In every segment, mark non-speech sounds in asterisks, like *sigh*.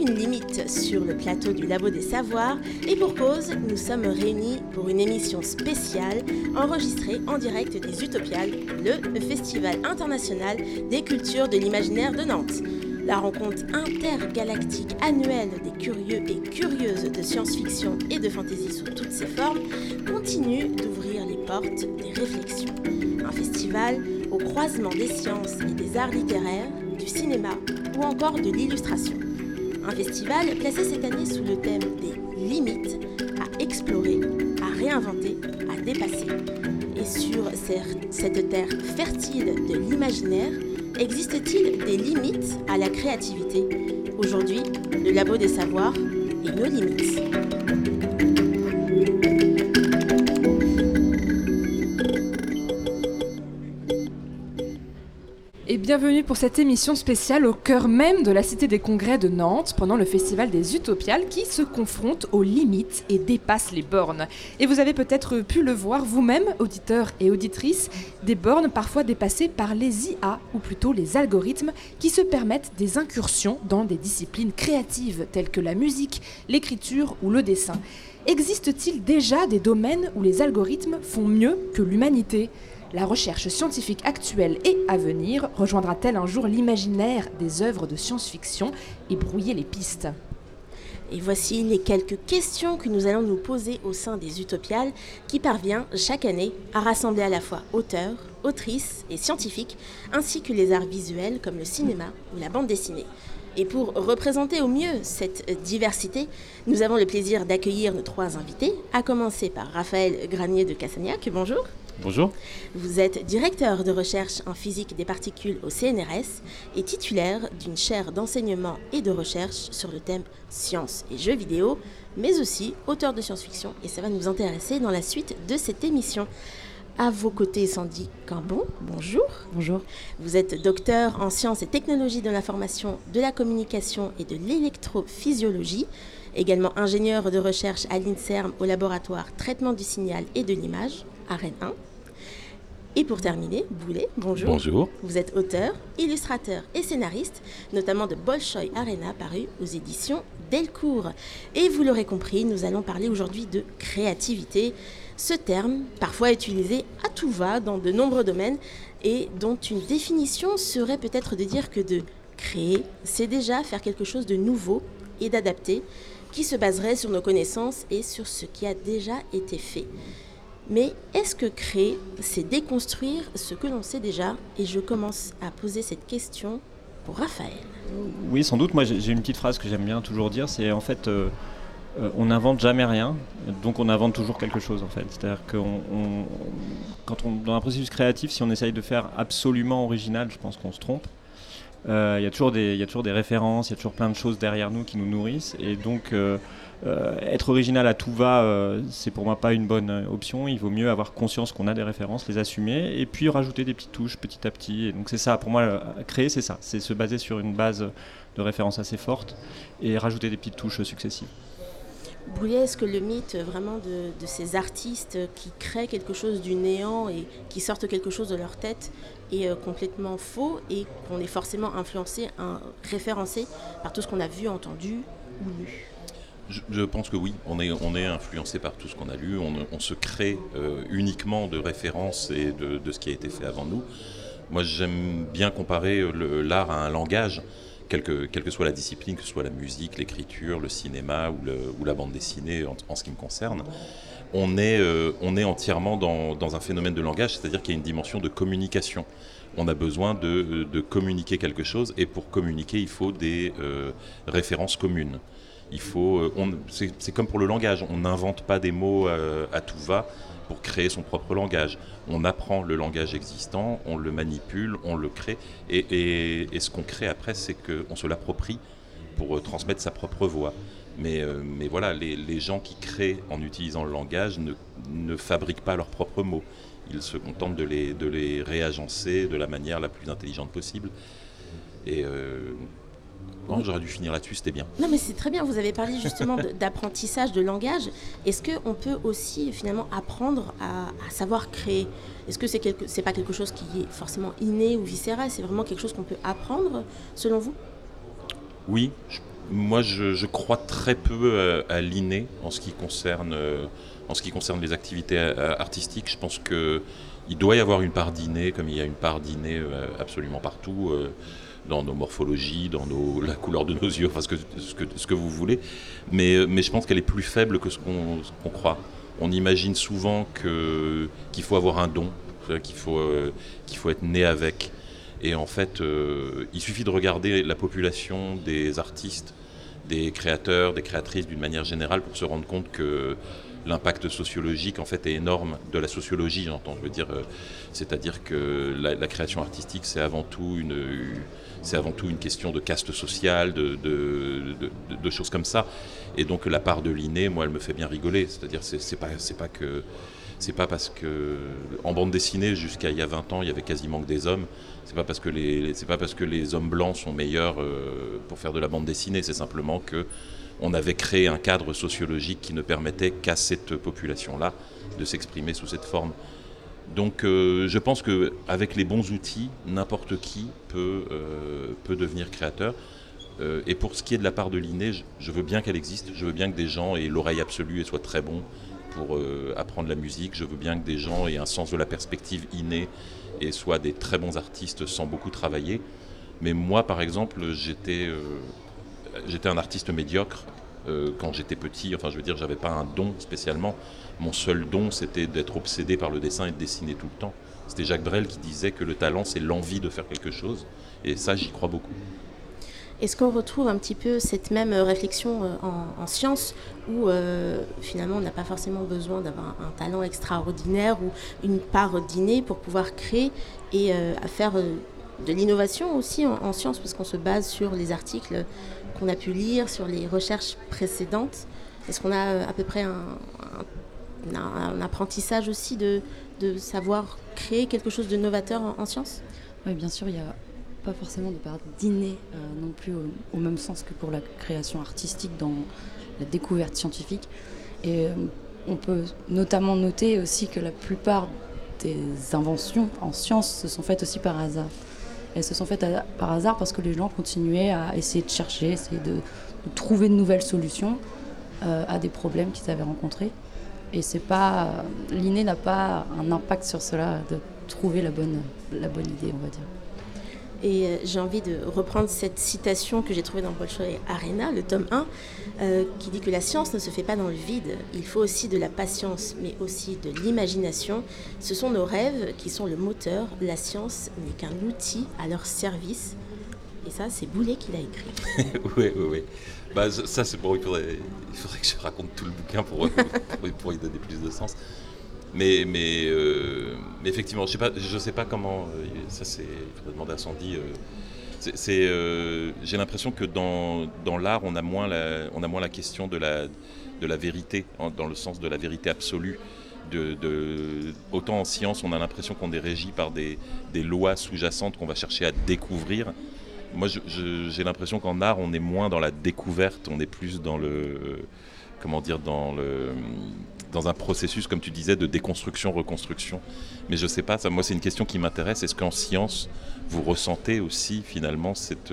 Aucune limite sur le plateau du Labo des Savoirs et pour cause, nous sommes réunis pour une émission spéciale enregistrée en direct des Utopiales, le Festival international des cultures de l'imaginaire de Nantes. La rencontre intergalactique annuelle des curieux et curieuses de science-fiction et de fantasy sous toutes ses formes continue d'ouvrir les portes des réflexions. Un festival au croisement des sciences et des arts littéraires, du cinéma ou encore de l'illustration. Un festival placé cette année sous le thème des limites à explorer, à réinventer, à dépasser. Et sur cette terre fertile de l'imaginaire, existe-t-il des limites à la créativité? Aujourd'hui, le Labo des Savoirs et nos limites. Bienvenue pour cette émission spéciale au cœur même de la Cité des Congrès de Nantes pendant le Festival des Utopiales qui se confronte aux limites et dépasse les bornes. Et vous avez peut-être pu le voir vous-même, auditeurs et auditrices, des bornes parfois dépassées par les IA ou plutôt les algorithmes qui se permettent des incursions dans des disciplines créatives telles que la musique, l'écriture ou le dessin. Existe-t-il déjà des domaines où les algorithmes font mieux que l'humanité? La recherche scientifique actuelle et à venir rejoindra-t-elle un jour l'imaginaire des œuvres de science-fiction et brouiller les pistes? Et voici les quelques questions que nous allons nous poser au sein des Utopiales qui parvient chaque année à rassembler à la fois auteurs, autrices et scientifiques, ainsi que les arts visuels comme le cinéma ou la bande dessinée. Et pour représenter au mieux cette diversité, nous avons le plaisir d'accueillir nos trois invités, à commencer par Raphaël Granier de Cassagnac. Bonjour. Bonjour. Vous êtes directeur de recherche en physique des particules au CNRS et titulaire d'une chaire d'enseignement et de recherche sur le thème sciences et jeux vidéo, mais aussi auteur de science-fiction et ça va nous intéresser dans la suite de cette émission. À vos côtés, Sandy Cambon, bonjour. Bonjour. Vous êtes docteur en sciences et technologies de l'information, de la communication et de l'électrophysiologie, également ingénieur de recherche à l'INSERM au laboratoire traitement du signal et de l'image, à Rennes 1. Et pour terminer, Boulet, bonjour. Bonjour. Vous êtes auteur, illustrateur et scénariste, notamment de Bolshoi Arena paru aux éditions Delcourt. Et vous l'aurez compris, nous allons parler aujourd'hui de créativité, ce terme parfois utilisé à tout va dans de nombreux domaines et dont une définition serait peut-être de dire que de créer, c'est déjà faire quelque chose de nouveau et d'adapté qui se baserait sur nos connaissances et sur ce qui a déjà été fait. Mais est-ce que créer, c'est déconstruire ce que l'on sait déjà Et je commence à poser cette question pour Raphaël. Oui, sans doute. Moi, j'ai une petite phrase que j'aime bien toujours dire. C'est en fait, euh, euh, on n'invente jamais rien, donc on invente toujours quelque chose. En fait, c'est-à-dire que quand on dans un processus créatif, si on essaye de faire absolument original, je pense qu'on se trompe. Euh, Il y, a toujours des- références, il y a toujours plein de choses derrière nous qui nous nourrissent, et donc euh, être original à tout va, euh, c'est pour moi pas une bonne euh, option. Il vaut mieux avoir conscience qu'on a des références, les assumer, et puis rajouter des petites touches petit à petit. Et donc c'est ça, pour moi, créer, c'est ça, c'est se baser sur une base de références assez forte et rajouter des petites touches successives. Bouillet, est-ce que le mythe vraiment de, de ces artistes qui créent quelque chose du néant et qui sortent quelque chose de leur tête est complètement faux et qu'on est forcément influencé, référencé par tout ce qu'on a vu, entendu ou lu? Je, pense que oui, on est, influencé par tout ce qu'on a lu, on, se crée euh, uniquement de références et de, ce qui a été fait avant nous. Moi j'aime bien comparer le- l'art à un langage, quelle que, quelle que soit la discipline, que ce soit la musique, l'écriture, le cinéma ou, la bande dessinée en, ce qui me concerne. On est, euh, on est entièrement dans, un phénomène de langage, c'est-à-dire qu'il y a une dimension de communication. On a besoin de, communiquer quelque chose et pour communiquer il faut des euh, références communes. Il faut, euh, c'est comme pour le langage, on n'invente pas des mots euh, à tout va pour créer son propre langage. On apprend le langage existant, on le manipule, on le crée, et, ce qu'on crée après, c'est qu'on se l'approprie pour euh, transmettre sa propre voix. Mais, voilà, les, gens qui créent en utilisant le langage ne, fabriquent pas leurs propres mots. Ils se contentent de les, de les réagencer de la manière la plus intelligente possible. Et j'aurais dû finir là-dessus, c'était bien. Non, mais c'est très bien. Vous avez parlé justement d'apprentissage de, langage. Est-ce qu'on peut aussi finalement apprendre à, savoir créer? Est-ce que c'est c'est pas quelque chose qui est forcément inné ou viscéral? C'est vraiment quelque chose qu'on peut apprendre, selon vous? Oui. moi, je, crois très peu euh, à, l'inné en ce qui concerne. Euh, en ce qui concerne les activités euh, artistiques, je pense que il doit y avoir une part d'inné, comme il y a une part d'inné absolument partout dans nos morphologies, dans *laughs* la couleur de nos yeux, enfin ce que, ce que, ce que vous voulez. Mais, mais je pense qu'elle est plus faible que ce qu'on croit. On imagine souvent qu'il faut avoir un don, qu'il faut, euh, qu'il faut être né avec. Et en fait, euh, il suffit de regarder la population des artistes, des créateurs, des créatrices d'une manière générale pour se rendre compte que l'impact sociologique en fait est énorme de la sociologie, j'entends. Je veux dire, euh, c'est-à-dire que la, création artistique, c'est avant tout une, c'est avant tout une question de caste sociale, de, choses comme ça. Et donc la part de l'inné, moi, elle me fait bien rigoler. C'est-à-dire, c'est pas, pas que c'est pas parce que en bande dessinée jusqu'à il y a 20 ans il y avait quasiment que des hommes c'est pas parce que les c'est pas parce que les hommes blancs sont meilleurs euh, pour faire de la bande dessinée c'est simplement que on avait créé un cadre sociologique qui ne permettait qu'à cette population là de s'exprimer sous cette forme donc euh, je pense qu'avec les bons outils, n'importe qui peut, euh, devenir créateur. Euh, et pour ce qui est de la part de l'inné, je, veux bien qu'elle existe, je veux bien que des gens aient l'oreille absolue et soient très bons pour apprendre la musique, je veux bien que des gens aient un sens de la perspective inné et soient des très bons artistes sans beaucoup travailler. Mais moi, par exemple, j'étais j'étais un artiste médiocre quand j'étais petit, enfin je veux dire, j'avais pas un don spécialement mon seul don, c'était d'être obsédé par le dessin et de dessiner tout le temps. C'était Jacques Brel qui disait que le talent, c'est l'envie de faire quelque chose. Et ça, j'y crois beaucoup. Est-ce qu'on retrouve un petit peu cette même réflexion euh, en, science où euh, finalement on n'a pas forcément besoin d'avoir un, talent extraordinaire ou une part d'inné pour pouvoir créer et euh, faire de l'innovation aussi en, science? Parce qu'on se base sur les articles qu'on a pu lire, sur les recherches précédentes Est-ce qu'on a à peu près un, un, apprentissage aussi de, savoir créer quelque chose de novateur en, sciences Oui, bien sûr, il n'y a pas forcément de part d'inné euh, non plus au, même sens que pour la création artistique dans la découverte scientifique. Et euh, on peut notamment noter aussi que la plupart des inventions en sciences se sont faites aussi par hasard. Elles se sont faites par hasard parce que les gens continuaient à essayer de chercher, essayer de, trouver de nouvelles solutions euh, à des problèmes qu'ils avaient rencontrés. Et c'est pas l'inné n'a pas un impact sur cela de trouver la bonne, la bonne idée, on va dire. Et euh, j'ai envie de reprendre cette citation que j'ai trouvée dans Bolshoi Arena, le tome 1, euh, qui dit que la science ne se fait pas dans le vide. Il faut aussi de la patience, mais aussi de l'imagination. Ce sont nos rêves qui sont le moteur. La science n'est qu'un outil à leur service. Et ça, c'est Boulet qui l'a écrit. *laughs* oui, oui, oui. Bah, ça, c'est bon, il faudrait, il faudrait que je raconte tout le bouquin pour, *laughs* pour, y donner plus de sens. Mais, mais, euh, effectivement, je ne sais, sais, pas comment. Euh, ça, c'est. Il faudrait demander à Sandy. Euh, c'est, j'ai l'impression que dans, dans l'art, on, a moins la, on a moins la question de la, de la vérité, dans le sens de la vérité absolue. De, de, autant en science, on a l'impression qu'on est régi par des, des lois sous-jacentes qu'on va chercher à découvrir moi, j'ai l'impression qu'en art, on est moins dans la découverte, on est plus dans le, comment dire, dans le, dans un processus, comme tu disais, de déconstruction, reconstruction. Mais je sais pas, moi, c'est une question qui m'intéresse. Est-ce qu'en science, vous ressentez aussi finalement cette,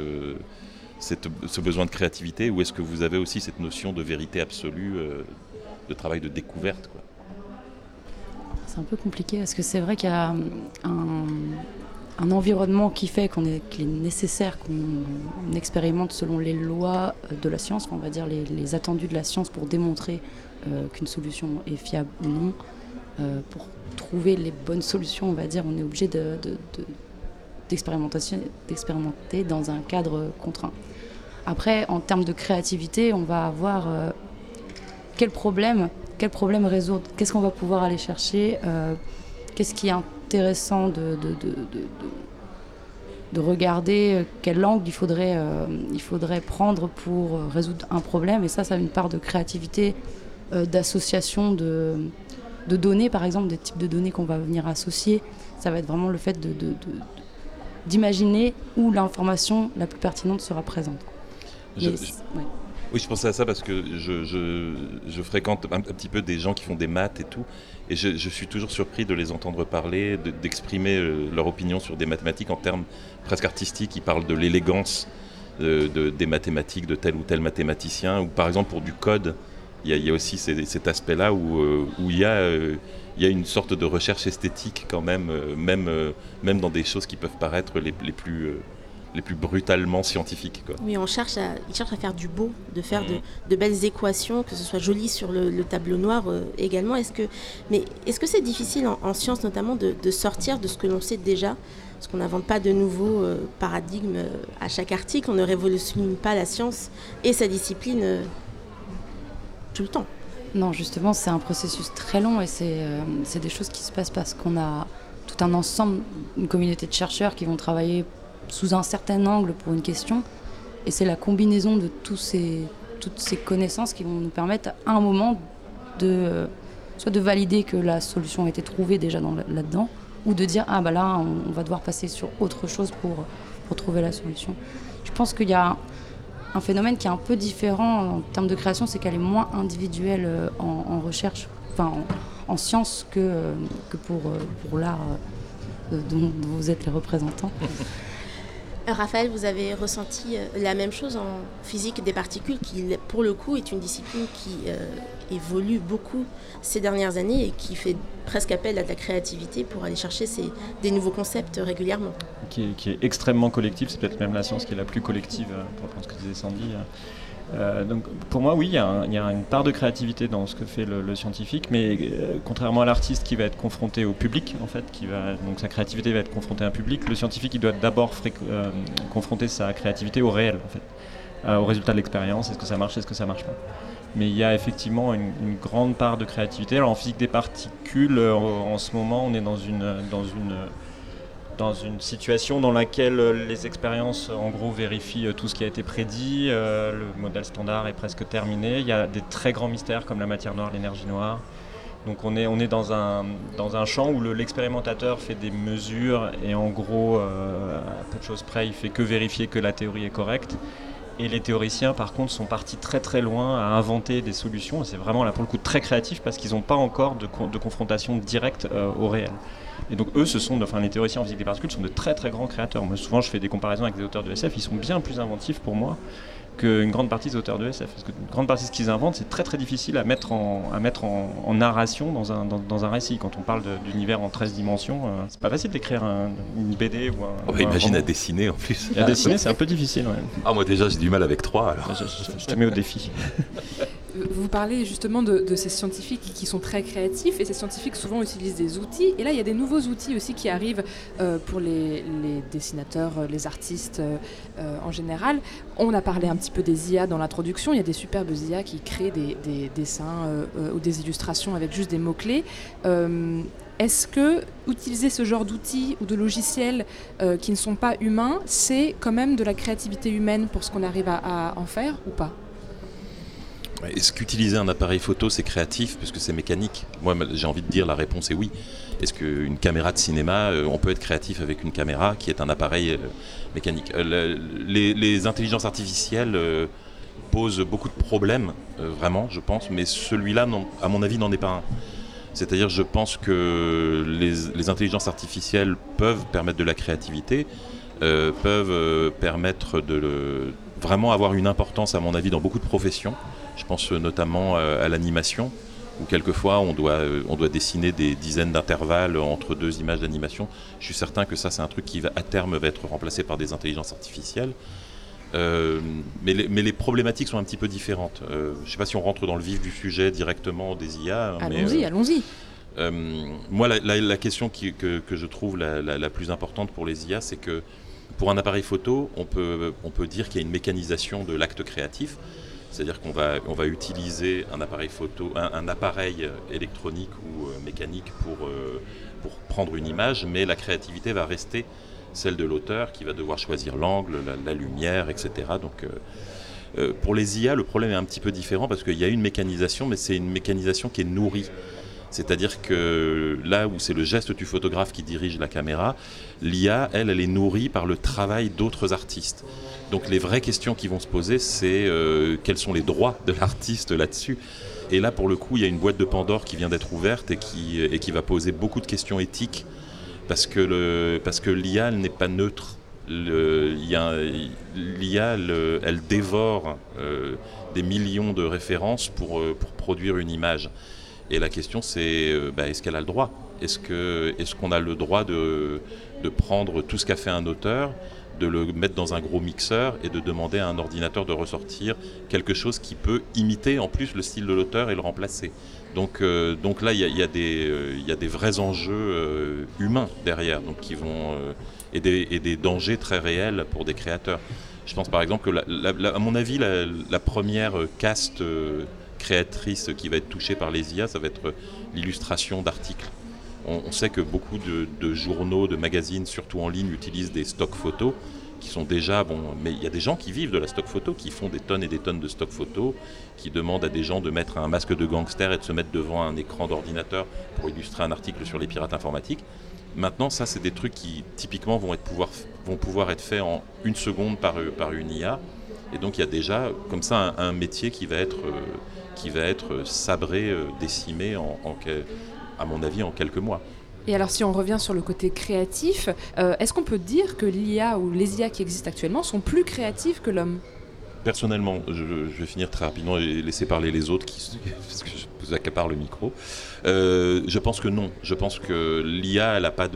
cette, ce besoin de créativité, ou est-ce que vous avez aussi cette notion de vérité absolue, euh, de travail de découverte, C'est un peu compliqué, parce que c'est vrai qu'il y a un un environnement qui fait qu'on est, qu'il est nécessaire qu'on expérimente selon les lois de la science, on va dire les, attendus de la science pour démontrer euh, qu'une solution est fiable ou non. Euh, pour trouver les bonnes solutions, on va dire, on est obligé de, d'expérimenter dans un cadre contraint. Après, en termes de créativité, on va avoir euh, quel problème, quel problème résoudre, qu'est-ce qu'on va pouvoir aller chercher, qu'est-ce qui est intéressant de, de regarder quel angle il faudrait, il faudrait prendre pour résoudre un problème. Et ça, ça a une part de créativité, d'association de, de données, par exemple, des types de données qu'on va venir associer. Ça va être vraiment le fait de, d'imaginer où l'information la plus pertinente sera présente. Oui, je pensais à ça parce que je, fréquente un, petit peu des gens qui font des maths et tout, et je, suis toujours surpris de les entendre parler, d'exprimer euh, leur opinion sur des mathématiques en termes presque artistiques. Ils parlent de l'élégance de, des mathématiques de tel ou tel mathématicien, ou par exemple pour du code, il y, a aussi cet aspect-là où, euh, il y a... Euh, une sorte de recherche esthétique quand même, même, dans des choses qui peuvent paraître les plus, les plus brutalement scientifiques. Quoi. Oui, on cherche à, ils cherchent à faire du beau, de faire de, mm. belles équations, que ce soit joli sur le, tableau noir euh, également. Est-ce que, mais est-ce que c'est difficile en, sciences notamment de, sortir de ce que l'on sait déjà Parce qu'on n'invente pas de nouveaux euh, paradigmes euh, à chaque article, on ne révolutionne pas la science et sa discipline tout le temps? Non, justement, c'est un processus très long et c'est des choses qui se passent parce qu'on a tout un ensemble, une communauté de chercheurs qui vont travailler sous un certain angle pour une question. Et c'est la combinaison de tous ces, toutes ces connaissances qui vont nous permettre à un moment de soit de valider que la solution a été trouvée déjà là-dedans, ou de dire ah bah là on, va devoir passer sur autre chose pour, pour trouver la solution. Je pense qu'il y a un phénomène qui est un peu différent en termes de création, c'est qu'elle est moins individuelle euh, en, recherche, enfin en, science que, que pour, euh, pour l'art euh, dont vous êtes les représentants. Euh, Raphaël, vous avez ressenti euh, la même chose en physique des particules, qui pour le coup est une discipline qui euh, évolue beaucoup ces dernières années et qui fait presque appel à de la créativité pour aller chercher des nouveaux concepts régulièrement. Qui est, extrêmement collectif, c'est peut-être même la science qui est la plus collective, pour reprendre ce que disait Sandy. Euh, donc pour moi, oui, il y, a une part de créativité dans ce que fait le, scientifique, mais euh, contrairement à l'artiste qui va être confronté au public, en fait, qui va, donc sa créativité va être confrontée à un public, le scientifique il doit d'abord euh, confronter sa créativité au réel, en fait, au résultat de l'expérience, est-ce que ça marche, est-ce que ça marche pas. Mais il y a effectivement une, grande part de créativité. Alors en physique des particules, en ce moment, on est dans une, dans une dans une situation dans laquelle euh, les expériences, en gros, vérifient euh, tout ce qui a été prédit. Euh, le modèle standard est presque terminé. Il y a des très grands mystères comme la matière noire, l'énergie noire. Donc on est, on est dans, un, dans un champ où l'expérimentateur fait des mesures et en gros, à peu de choses près, il fait que vérifier que la théorie est correcte. Et les théoriciens, par contre, sont partis très très loin à inventer des solutions. C'est vraiment là pour le coup très créatif parce qu'ils n'ont pas encore de, de confrontation directe au réel. Et donc eux, ce sont, enfin les théoriciens en physique des particules sont de très très grands créateurs. Moi, souvent, je fais des comparaisons avec des auteurs de SF, ils sont bien plus inventifs pour moi qu'une grande partie des auteurs de SF. Parce qu'une grande partie de ce qu'ils inventent, c'est très très difficile à mettre en, à mettre en, narration dans un, dans, un récit. Quand on parle d'univers en 13 dimensions, euh, c'est pas facile d'écrire une BD ou un. Oh, bah, imagine à dessiner en plus. à dessiner, c'est un peu difficile. Ah, moi déjà, j'ai du mal avec 3 alors. je te mets au défi. *laughs* Vous parlez justement de, ces scientifiques qui sont très créatifs et ces scientifiques souvent utilisent des outils. Et là, il y a des nouveaux outils aussi qui arrivent euh, pour les, dessinateurs, euh, les artistes euh, en général. On a parlé un petit peu des IA dans l'introduction. Il y a des superbes IA qui créent des, dessins ou des illustrations avec juste des mots-clés. Est-ce que utiliser ce genre d'outils ou de logiciels qui ne sont pas humains, c'est quand même de la créativité humaine pour ce qu'on arrive à en faire ou pas? Est-ce qu'utiliser un appareil photo c'est créatif parce que c'est mécanique? Moi j'ai envie de dire la réponse est oui. Est-ce qu'une caméra de cinéma, euh, on peut être créatif avec une caméra qui est un appareil euh, mécanique? Euh, les, intelligences artificielles posent beaucoup de problèmes, vraiment, je pense, mais celui-là, à mon avis, n'en est pas un. C'est-à-dire, je pense que les, intelligences artificielles peuvent permettre de la créativité, peuvent permettre de vraiment avoir une importance, à mon avis, dans beaucoup de professions. Je pense notamment euh, à l'animation, où quelquefois on doit, euh, on doit dessiner des dizaines d'intervalles entre deux images d'animation. Je suis certain que ça, c'est un truc qui va, à terme va être remplacé par des intelligences artificielles. Euh, mais, les, mais, les, problématiques sont un petit peu différentes. je ne sais pas si on rentre dans le vif du sujet directement des IA. Hein, allons-y, allons-y. moi, la, question que, que, je trouve la, la, plus importante pour les IA, c'est que pour un appareil photo, on peut, on peut dire qu'il y a une mécanisation de l'acte créatif. C'est-à-dire qu'on va, on va utiliser un appareil photo, un, appareil électronique ou euh, mécanique pour, euh, pour prendre une image, mais la créativité va rester celle de l'auteur qui va devoir choisir l'angle, la, lumière, etc. Donc pour les IA, le problème est un petit peu différent parce qu'il y a une mécanisation, mais c'est une mécanisation qui est nourrie. C'est-à-dire que là où c'est le geste du photographe qui dirige la caméra, l'IA, elle, elle est nourrie par le travail d'autres artistes. Donc les vraies questions qui vont se poser, c'est euh, quels sont les droits de l'artiste là-dessus? Et là, pour le coup, il y a une boîte de Pandore qui vient d'être ouverte et qui, et qui va poser beaucoup de questions éthiques parce que, l'IA, elle n'est pas neutre. L'IA, elle dévore euh, des millions de références pour, euh, pour produire une image. Et la question, c'est euh, bah, est-ce qu'elle a le droit? Est-ce qu'on est a le droit de, de prendre tout ce qu'a fait un auteur, de le mettre dans un gros mixeur et de demander à un ordinateur de ressortir quelque chose qui peut imiter en plus le style de l'auteur et le remplacer? Donc, euh, donc là, il y, a, euh, y, a des vrais enjeux humains derrière, donc qui vont, et, des, et, des, dangers très réels pour des créateurs. Je pense par exemple que, à mon avis, la première caste créatrice qui va être touchée par les IA, ça va être l'illustration d'articles. On, sait que beaucoup de, journaux, de magazines, surtout en ligne, utilisent des stocks photos qui sont déjà bon, mais il y a des gens qui vivent de la stock photo, qui font des tonnes et des tonnes de stock photo, qui demandent à des gens de mettre un masque de gangster et de se mettre devant un écran d'ordinateur pour illustrer un article sur les pirates informatiques. Maintenant, ça, c'est des trucs qui typiquement vont, être pouvoir, vont pouvoir être faits en une seconde par, par une IA. Et donc, il y a déjà comme ça un, métier qui va être euh, qui va être sabré, euh, décimé, en, à mon avis, en quelques mois. Et alors si on revient sur le côté créatif, euh, est-ce qu'on peut dire que l'IA ou les IA qui existent actuellement sont plus créatives que l'homme? Personnellement, je, vais finir très rapidement et laisser parler les autres qui, *laughs* parce que je vous accapare le micro. Euh, je pense que non. Je pense que l'IA, elle n'a pas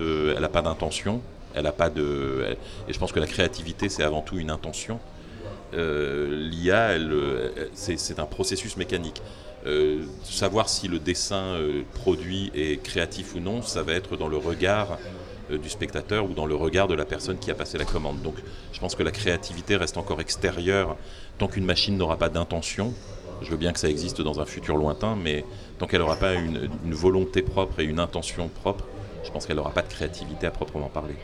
d'intention. Elle a pas de, et je pense que la créativité, c'est avant tout une intention. Euh, l'IA, euh, c'est un processus mécanique. Euh, savoir si le dessin produit est créatif ou non, ça va être dans le regard du spectateur ou dans le regard de la personne qui a passé la commande. Donc je pense que la créativité reste encore extérieure tant qu'une machine n'aura pas d'intention. Je veux bien que ça existe dans un futur lointain, mais tant qu'elle n'aura pas une, volonté propre et une intention propre, je pense qu'elle n'aura pas de créativité à proprement parler.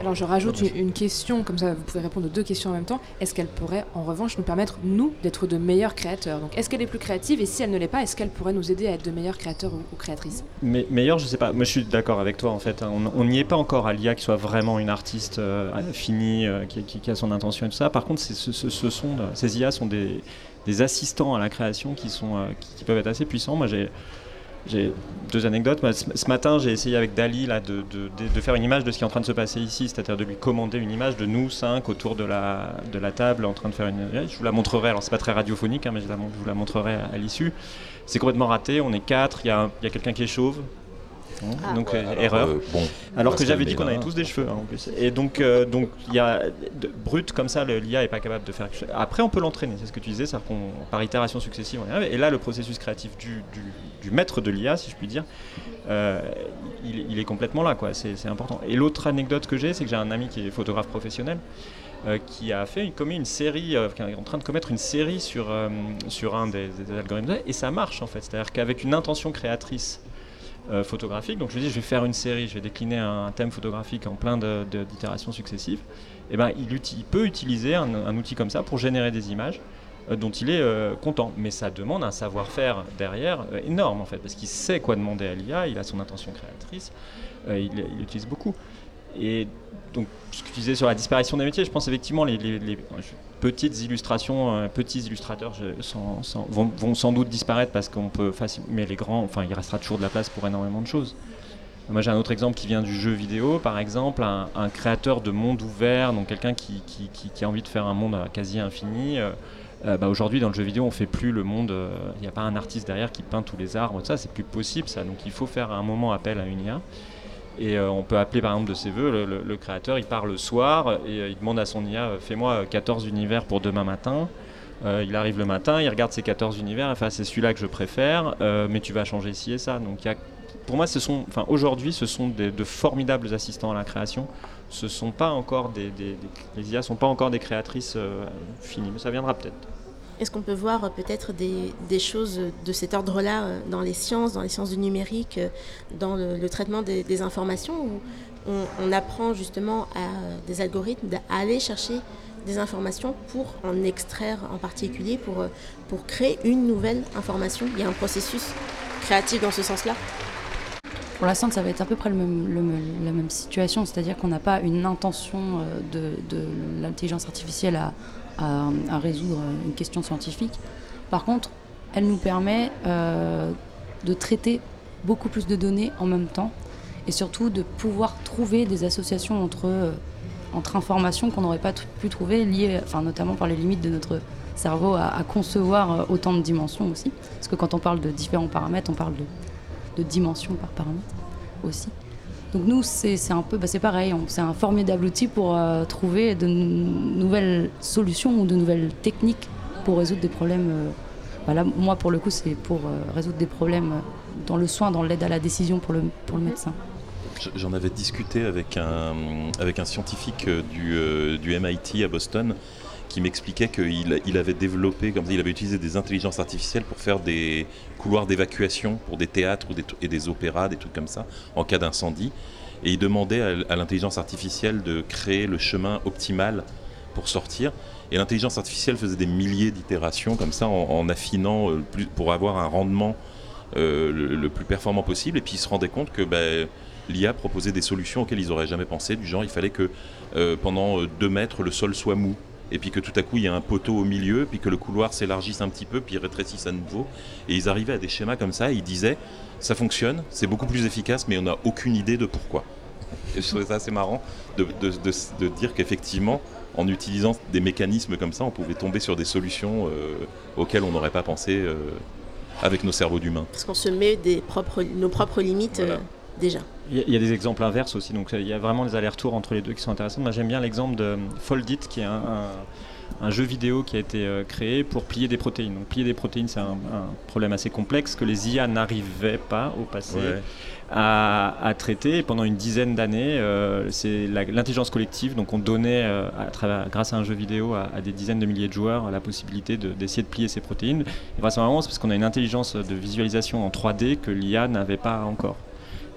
Alors je rajoute une, question, comme ça vous pouvez répondre aux deux questions en même temps. Est-ce qu'elle pourrait en revanche nous permettre, nous, d'être de meilleurs créateurs? Donc est-ce qu'elle est plus créative? Et si elle ne l'est pas, est-ce qu'elle pourrait nous aider à être de meilleurs créateurs ou, créatrices? Mais, Meilleur, je sais pas. Moi je suis d'accord avec toi en fait. Hein. On n'y est pas encore à l'IA qui soit vraiment une artiste euh, finie, euh, qui, a son intention et tout ça. Par contre, ce, sont, ces IA sont des, assistants à la création qui, sont, euh, qui peuvent être assez puissants. Moi j'ai j'ai deux anecdotes. Ce matin, j'ai essayé avec Dali là, de, de, faire une image de ce qui est en train de se passer ici, c'est-à-dire de lui commander une image de nous cinq autour de la, de la table en train de faire une. Je vous la montrerai, alors c'est pas très radiophonique, hein, mais je, vous la montrerai à, l'issue. C'est complètement raté, on est quatre, il y a, y a quelqu'un qui est chauve, ah. donc euh, erreur. Euh, bon, alors que j'avais dit qu'on avait tous des cheveux hein, en plus. Et donc euh, donc il y a brut comme ça, l'IA est pas capable de faire. Après on peut l'entraîner, c'est ce que tu disais, c'est-à-dire qu'on par itération successive on y arrive. Et là le processus créatif du, du, maître de l'IA, si je puis dire, il, est complètement là quoi. C'est important. Et l'autre anecdote que j'ai, c'est que j'ai un ami qui est photographe professionnel. qui a fait commis une série, qui est en train de commettre une série sur, sur un des, des algorithmes et ça marche en fait. C'est-à-dire qu'avec une intention créatrice euh, photographique. Donc je dis, je vais faire une série, je vais décliner un, thème photographique en plein d'itérations successives. Et eh ben, il, il, peut utiliser un, outil comme ça pour générer des images euh, dont il est euh, content. Mais ça demande un savoir-faire derrière énorme en fait, parce qu'il sait quoi demander à l'IA, il a son intention créatrice, il, il utilise beaucoup. Et donc, ce que tu disais sur la disparition des métiers, je pense effectivement les, les, petites illustrations, euh, petits illustrateurs vont, sans doute disparaître parce qu'on peut facilement. Mais les grands, enfin, il restera toujours de la place pour énormément de choses. Moi, j'ai un autre exemple qui vient du jeu vidéo, par exemple, un, créateur de monde ouvert, donc quelqu'un qui, a envie de faire un monde quasi infini. Euh, euh, bah, aujourd'hui, dans le jeu vidéo, on fait plus le monde. Il n'y a pas un artiste derrière qui peint tous les arbres. Ça, c'est plus possible, ça. Donc, il faut faire à un moment appel à une IA. Et euh, on peut appeler par exemple de ses voeux, le, créateur, il part le soir et euh, il demande à son IA, euh, fais-moi 14 univers pour demain matin. il arrive le matin, il regarde ses 14 univers, enfin c'est celui-là que je préfère, mais tu vas changer ci et ça. Donc pour moi, ce sont, enfin aujourd'hui, ce sont de formidables assistants à la création. Ce sont pas encore des, les IA sont pas encore des créatrices finies, mais ça viendra peut-être. Est-ce qu'on peut voir peut-être des, choses de cet ordre-là dans les sciences, dans les sciences du numérique, dans le, traitement des, informations, où on, apprend justement à des algorithmes à aller chercher des informations pour en extraire en particulier, pour, créer une nouvelle information? Il y a un processus créatif dans ce sens-là. Pour la ça va être à peu près la même situation, c'est-à-dire qu'on n'a pas une intention euh, de, l'intelligence artificielle à, résoudre une question scientifique. Par contre, elle nous permet euh, de traiter beaucoup plus de données en même temps et surtout de pouvoir trouver des associations entre, euh, entre informations qu'on n'aurait pas pu trouver, liées, enfin, notamment par les limites de notre cerveau à, à, concevoir autant de dimensions aussi. Parce que quand on parle de différents paramètres, on parle de de dimensions par paramètre aussi. Donc nous, c'est un peu, bah, c'est pareil, c'est un formidable outil pour euh, trouver de nouvelles solutions ou de nouvelles techniques pour résoudre des problèmes. Euh, moi, pour le coup, c'est pour euh, résoudre des problèmes dans le soin, dans l'aide à la décision pour le, pour le médecin. J'en avais discuté avec un, avec un scientifique du, du MIT à Boston qui m'expliquait qu'il il avait développé, comme il avait utilisé des intelligences artificielles pour faire des couloirs d'évacuation pour des théâtres et des opéras, des trucs comme ça, en cas d'incendie. Et il demandait à, l'intelligence artificielle de créer le chemin optimal pour sortir. Et l'intelligence artificielle faisait des milliers d'itérations comme ça, en, affinant euh, pour avoir un rendement euh, le, plus performant possible. Et puis il se rendait compte que ben, l'IA proposait des solutions auxquelles ils n'auraient jamais pensé, du genre il fallait que euh, pendant deux mètres le sol soit mou et puis que tout à coup il y a un poteau au milieu, puis que le couloir s'élargisse un petit peu, puis rétrécisse à nouveau. Et ils arrivaient à des schémas comme ça, et ils disaient ça fonctionne, c'est beaucoup plus efficace, mais on n'a aucune idée de pourquoi. Et je trouvais ça assez marrant de, de, dire qu'effectivement, en utilisant des mécanismes comme ça, on pouvait tomber sur des solutions euh, auxquelles on n'aurait pas pensé euh, avec nos cerveaux d'humains. Parce qu'on se met des propres, nos propres limites euh, déjà. Il y, a des exemples inverses aussi, donc il y a vraiment des allers-retours entre les deux qui sont intéressants. Moi j'aime bien l'exemple de Foldit, qui est un, jeu vidéo qui a été euh, créé pour plier des protéines. Donc plier des protéines, c'est un, problème assez complexe que les IA n'arrivaient pas au passé. À, traiter. pendant une dizaine d'années, euh, c'est l'intelligence collective. Donc, on donnait, euh, à travers, grâce à un jeu vidéo, à, des dizaines de milliers de joueurs, la possibilité d'essayer de, plier ces protéines. Et vraisemblablement, c'est parce qu'on a une intelligence de visualisation en 3D que l'IA n'avait pas encore.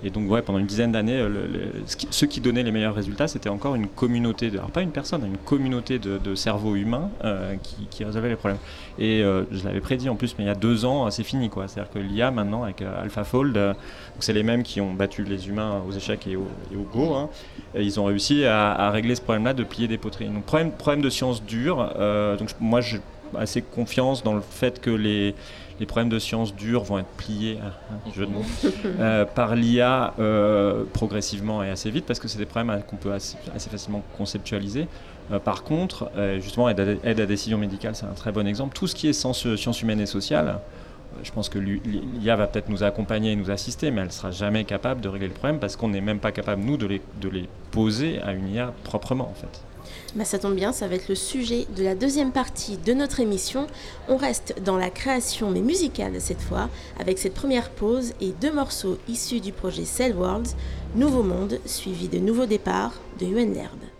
Et donc, ouais, pendant une dizaine d'années, euh, ceux qui donnaient les meilleurs résultats, c'était encore une communauté, alors pas une personne, une communauté de, cerveaux humains euh, qui, qui, résolvait les problèmes. Et euh, je l'avais prédit en plus, mais il y a deux ans, c'est fini. C'est-à-dire que l'IA, maintenant, avec AlphaFold, c'est les mêmes qui ont battu les humains aux échecs et au, Go, hein, ils ont réussi à, régler ce problème-là de plier des poteries. Donc, problème, problème de science dure. donc, moi, j'ai assez confiance dans le fait que les les problèmes de sciences dures vont être pliés hein, *laughs* euh, par l'IA euh, progressivement et assez vite parce que c'est des problèmes qu'on peut assez, facilement conceptualiser. Euh, par contre, justement, aide à, aide à, décision médicale, c'est un très bon exemple. Tout ce qui est sciences humaines et sociales, je pense que l'IA va peut-être nous accompagner et nous assister, mais elle ne sera jamais capable de régler le problème parce qu'on n'est même pas capable, nous, de les, de les poser à une IA proprement, en fait. Bah, ça tombe bien, ça va être le sujet de la deuxième partie de notre émission. On reste dans la création, mais musicale cette fois, avec cette première pause et deux morceaux issus du projet Cell Worlds, Nouveau Monde, suivi de Nouveau Départ de L'Herbe.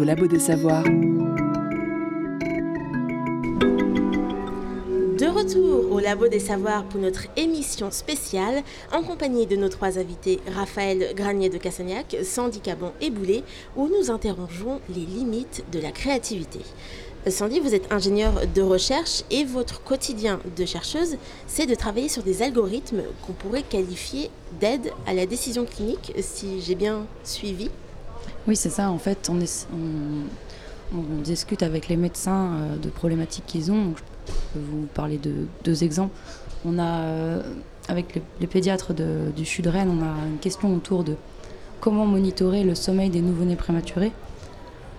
Au des Savoirs. De retour au Labo des Savoirs pour notre émission spéciale en compagnie de nos trois invités Raphaël Granier de Cassagnac, Sandy Cabon et Boulet, où nous interrogeons les limites de la créativité. Sandy, vous êtes ingénieur de recherche et votre quotidien de chercheuse, c'est de travailler sur des algorithmes qu'on pourrait qualifier d'aide à la décision clinique, si j'ai bien suivi. Oui, c'est ça. En fait, on, discute avec les médecins euh, de problématiques qu'ils ont. je peux vous parler de deux exemples. On a, euh, avec les, pédiatres du CHU de Rennes, on a une question autour de comment monitorer le sommeil des nouveau-nés prématurés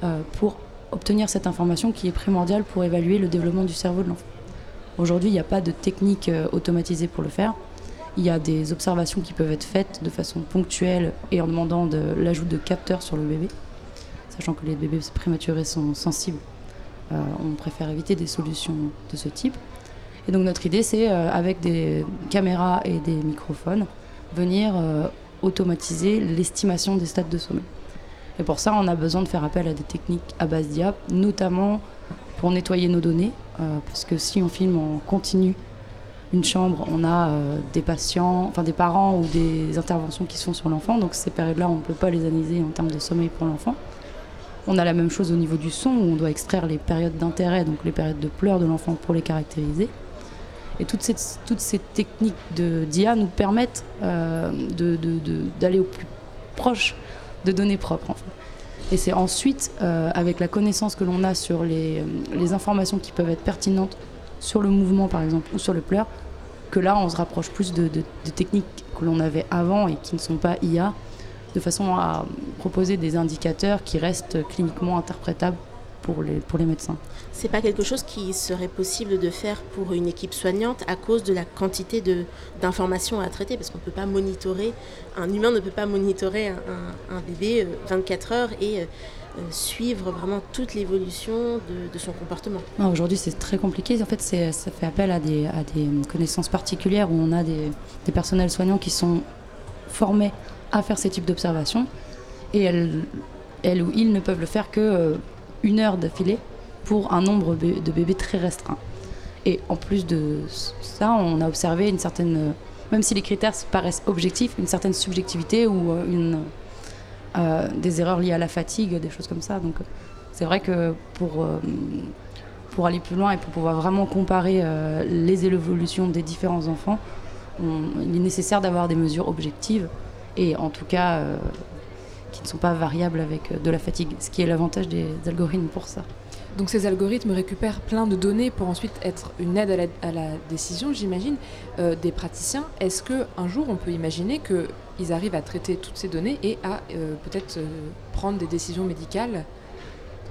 euh, pour obtenir cette information qui est primordiale pour évaluer le développement du cerveau de l'enfant. Aujourd'hui, il n'y a pas de technique automatisée pour le faire. Il y a des observations qui peuvent être faites de façon ponctuelle et en demandant de l'ajout de capteurs sur le bébé, sachant que les bébés prématurés sont sensibles. Euh, on préfère éviter des solutions de ce type. Et donc notre idée, c'est euh, avec des caméras et des microphones, venir euh, automatiser l'estimation des stades de sommeil. Et pour ça, on a besoin de faire appel à des techniques à base d'IA, notamment pour nettoyer nos données, parce que si on filme en continu une chambre, on a euh, des patients, enfin des parents ou des interventions qui sont sur l'enfant, donc ces périodes-là, on ne peut pas les analyser en termes de sommeil pour l'enfant. On a la même chose au niveau du son, où on doit extraire les périodes d'intérêt, donc les périodes de pleurs de l'enfant pour les caractériser. Et toutes ces, techniques de- d'IA nous permettent euh, d'aller au plus proche de données propres. Et c'est ensuite, euh, avec la connaissance que l'on a sur les informations qui peuvent être pertinentes sur le mouvement, par exemple, ou sur le pleur, que là, on se rapproche plus de, techniques que l'on avait avant et qui ne sont pas IA, de façon à proposer des indicateurs qui restent cliniquement interprétables pour les, pour les médecins. Pas quelque chose qui serait possible de faire pour une équipe soignante à cause de la quantité d'informations à traiter, parce qu'on ne peut pas monitorer, un humain ne peut pas monitorer un, un- bébé euh, 24 heures et euh, euh, suivre vraiment toute l'évolution de, son comportement. Aujourd'hui, c'est très compliqué. En fait, ça fait appel à des, connaissances particulières où on a des, personnels soignants qui sont formés à faire ces types d'observations et elles, ou ils ne peuvent le faire que euh, une heure d'affilée pour un nombre de bébés très restreint. Et en plus de ça, on a observé une certaine, euh, même si les critères paraissent objectifs, une certaine subjectivité ou euh, une, euh, des erreurs liées à la fatigue, des choses comme ça. Donc euh, c'est vrai que pour, euh, pour aller plus loin et pour pouvoir vraiment comparer les évolutions des différents enfants, il est nécessaire d'avoir des mesures objectives et en tout cas qui ne sont pas variables avec de la fatigue, ce qui est l'avantage des algorithmes pour ça. Donc ces algorithmes récupèrent plein de données pour ensuite être une aide à la, décision, j'imagine, euh, des praticiens. Est-ce que un jour on peut imaginer qu'ils arrivent à traiter toutes ces données et à euh, peut-être euh, prendre des décisions médicales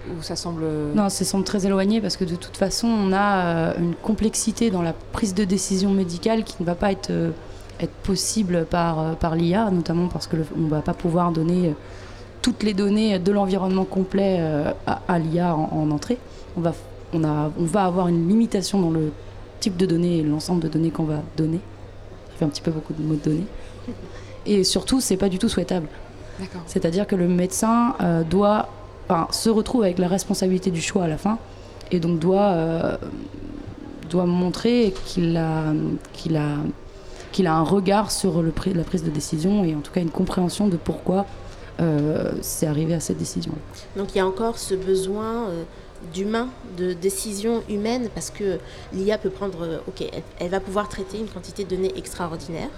où ça semble Non, ça semble très éloigné parce que de toute façon, on a une complexité dans la prise de décision médicale qui ne va pas être, être possible par, par l'IA, notamment parce qu'on ne va pas pouvoir donner toutes les données de l'environnement complet euh, à, à l'IA en, en entrée. On va, on, a, on va avoir une limitation dans le type de données et l'ensemble de données qu'on va donner. Ça fait un petit peu beaucoup de mots de données. Et surtout, c'est pas du tout souhaitable. C'est-à-dire que le médecin euh, doit, enfin, se retrouve avec la responsabilité du choix à la fin et donc doit, euh, doit montrer qu'il a, qu'il a, qu'il a un regard sur le la prise de décision et en tout cas une compréhension de pourquoi c'est arrivé à cette décision. Donc il y a encore ce besoin euh, d'humain, de décision humaine, parce que l'IA peut prendre, euh, ok, elle, va pouvoir traiter une quantité de données extraordinaire,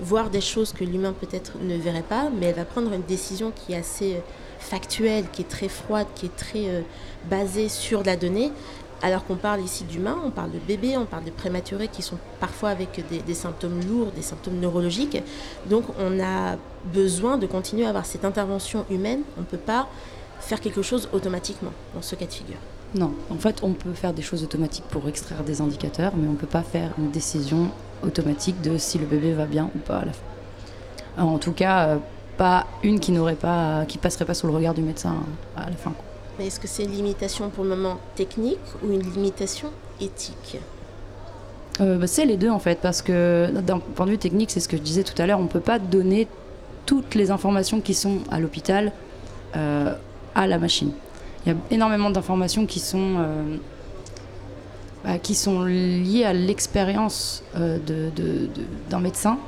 voir des choses que l'humain peut-être ne verrait pas, mais elle va prendre une décision qui est assez euh, factuelle, qui est très froide, qui est très euh, basée sur la donnée. Alors qu'on parle ici d'humains, on parle de bébés, on parle de prématurés qui sont parfois avec des, symptômes lourds, des symptômes neurologiques. Donc on a besoin de continuer à avoir cette intervention humaine. On ne peut pas faire quelque chose automatiquement dans ce cas de figure. Non, en fait, on peut faire des choses automatiques pour extraire des indicateurs, mais on ne peut pas faire une décision automatique de si le bébé va bien ou pas à la fin. En tout cas, euh, pas une qui n'aurait pas, qui passerait pas sous le regard du médecin à la fin. Mais est-ce que c'est une limitation pour le moment technique ou une limitation éthique Euh, bah, c'est les deux en fait, parce que d'un point de vue technique, c'est ce que je disais tout à l'heure, on ne peut pas donner toutes les informations qui sont à l'hôpital à la machine. Il y a énormément d'informations qui sont bah, qui sont liées à l'expérience d'un médecin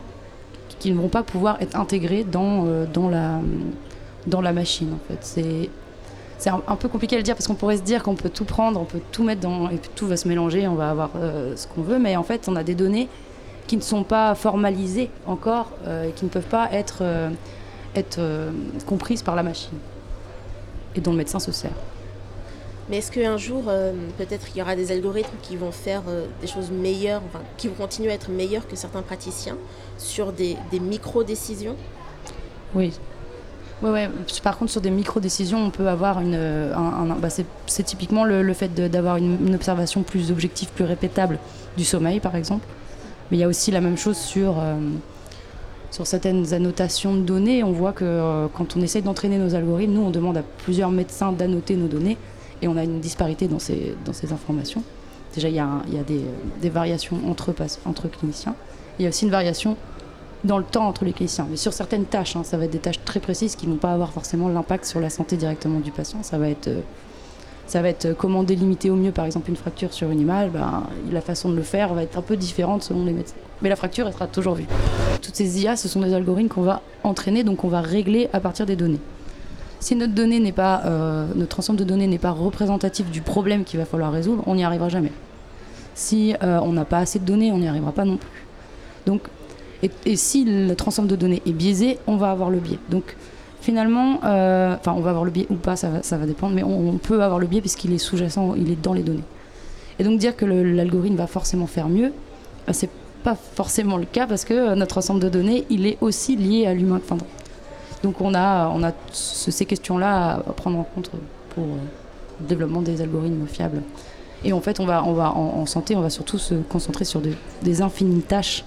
qui ne vont pas pouvoir être intégrées dans, la, machine en fait. C'est un, peu compliqué à le dire parce qu'on pourrait se dire qu'on peut tout prendre, on peut tout mettre dans et tout va se mélanger, on va avoir euh, ce qu'on veut, mais en fait on a des données qui ne sont pas formalisées encore euh, et qui ne peuvent pas être, euh, être comprises par la machine et dont le médecin se sert. Mais est-ce qu'un jour, peut-être il y aura des algorithmes qui vont faire des choses meilleures, enfin, qui vont continuer à être meilleurs que certains praticiens sur des, des micro-décisions? Oui, Ouais, ouais. Par contre, sur des micro-décisions, on peut avoir une. Euh, un, bah, c'est typiquement le, fait d'avoir une, observation plus objective, plus répétable du sommeil, par exemple. Mais il y a aussi la même chose sur, euh, sur certaines annotations de données. On voit que euh, quand on essaye d'entraîner nos algorithmes, nous, on demande à plusieurs médecins d'annoter nos données et on a une disparité dans ces, dans ces informations. Déjà, il y a, y a des, des, variations entre, entre cliniciens. Il y a aussi une variation dans le temps entre les cliniciens. Mais sur certaines tâches, hein, ça va être des tâches très précises qui ne vont pas avoir forcément l'impact sur la santé directement du patient. Ça va être, euh, ça va être euh, comment délimiter au mieux, par exemple, une fracture sur une image. Ben, la façon de le faire va être un peu différente selon les médecins. Mais la fracture, elle sera toujours vue. Toutes ces IA, ce sont des algorithmes qu'on va entraîner, donc on va régler à partir des données. Si notre donnée pas, euh, notre ensemble de données n'est pas représentatif du problème qu'il va falloir résoudre, on n'y arrivera jamais. Si on n'a pas assez de données, on n'y arrivera pas non plus. Donc et, si le ensemble de données est biaisé, on va avoir le biais. Donc finalement, euh, on va avoir le biais ou pas, ça va, dépendre, mais on, peut avoir le biais puisqu'il est sous-jacent, il est dans les données. Et donc dire que l'algorithme va forcément faire mieux, bah, c'est pas forcément le cas parce que euh, notre ensemble de données, il est aussi lié à l'humain. Donc on a, on a ces questions-là à prendre en compte pour euh, le développement des algorithmes fiables. Et en fait, on va, on va en, santé, on va surtout se concentrer sur des infinies tâches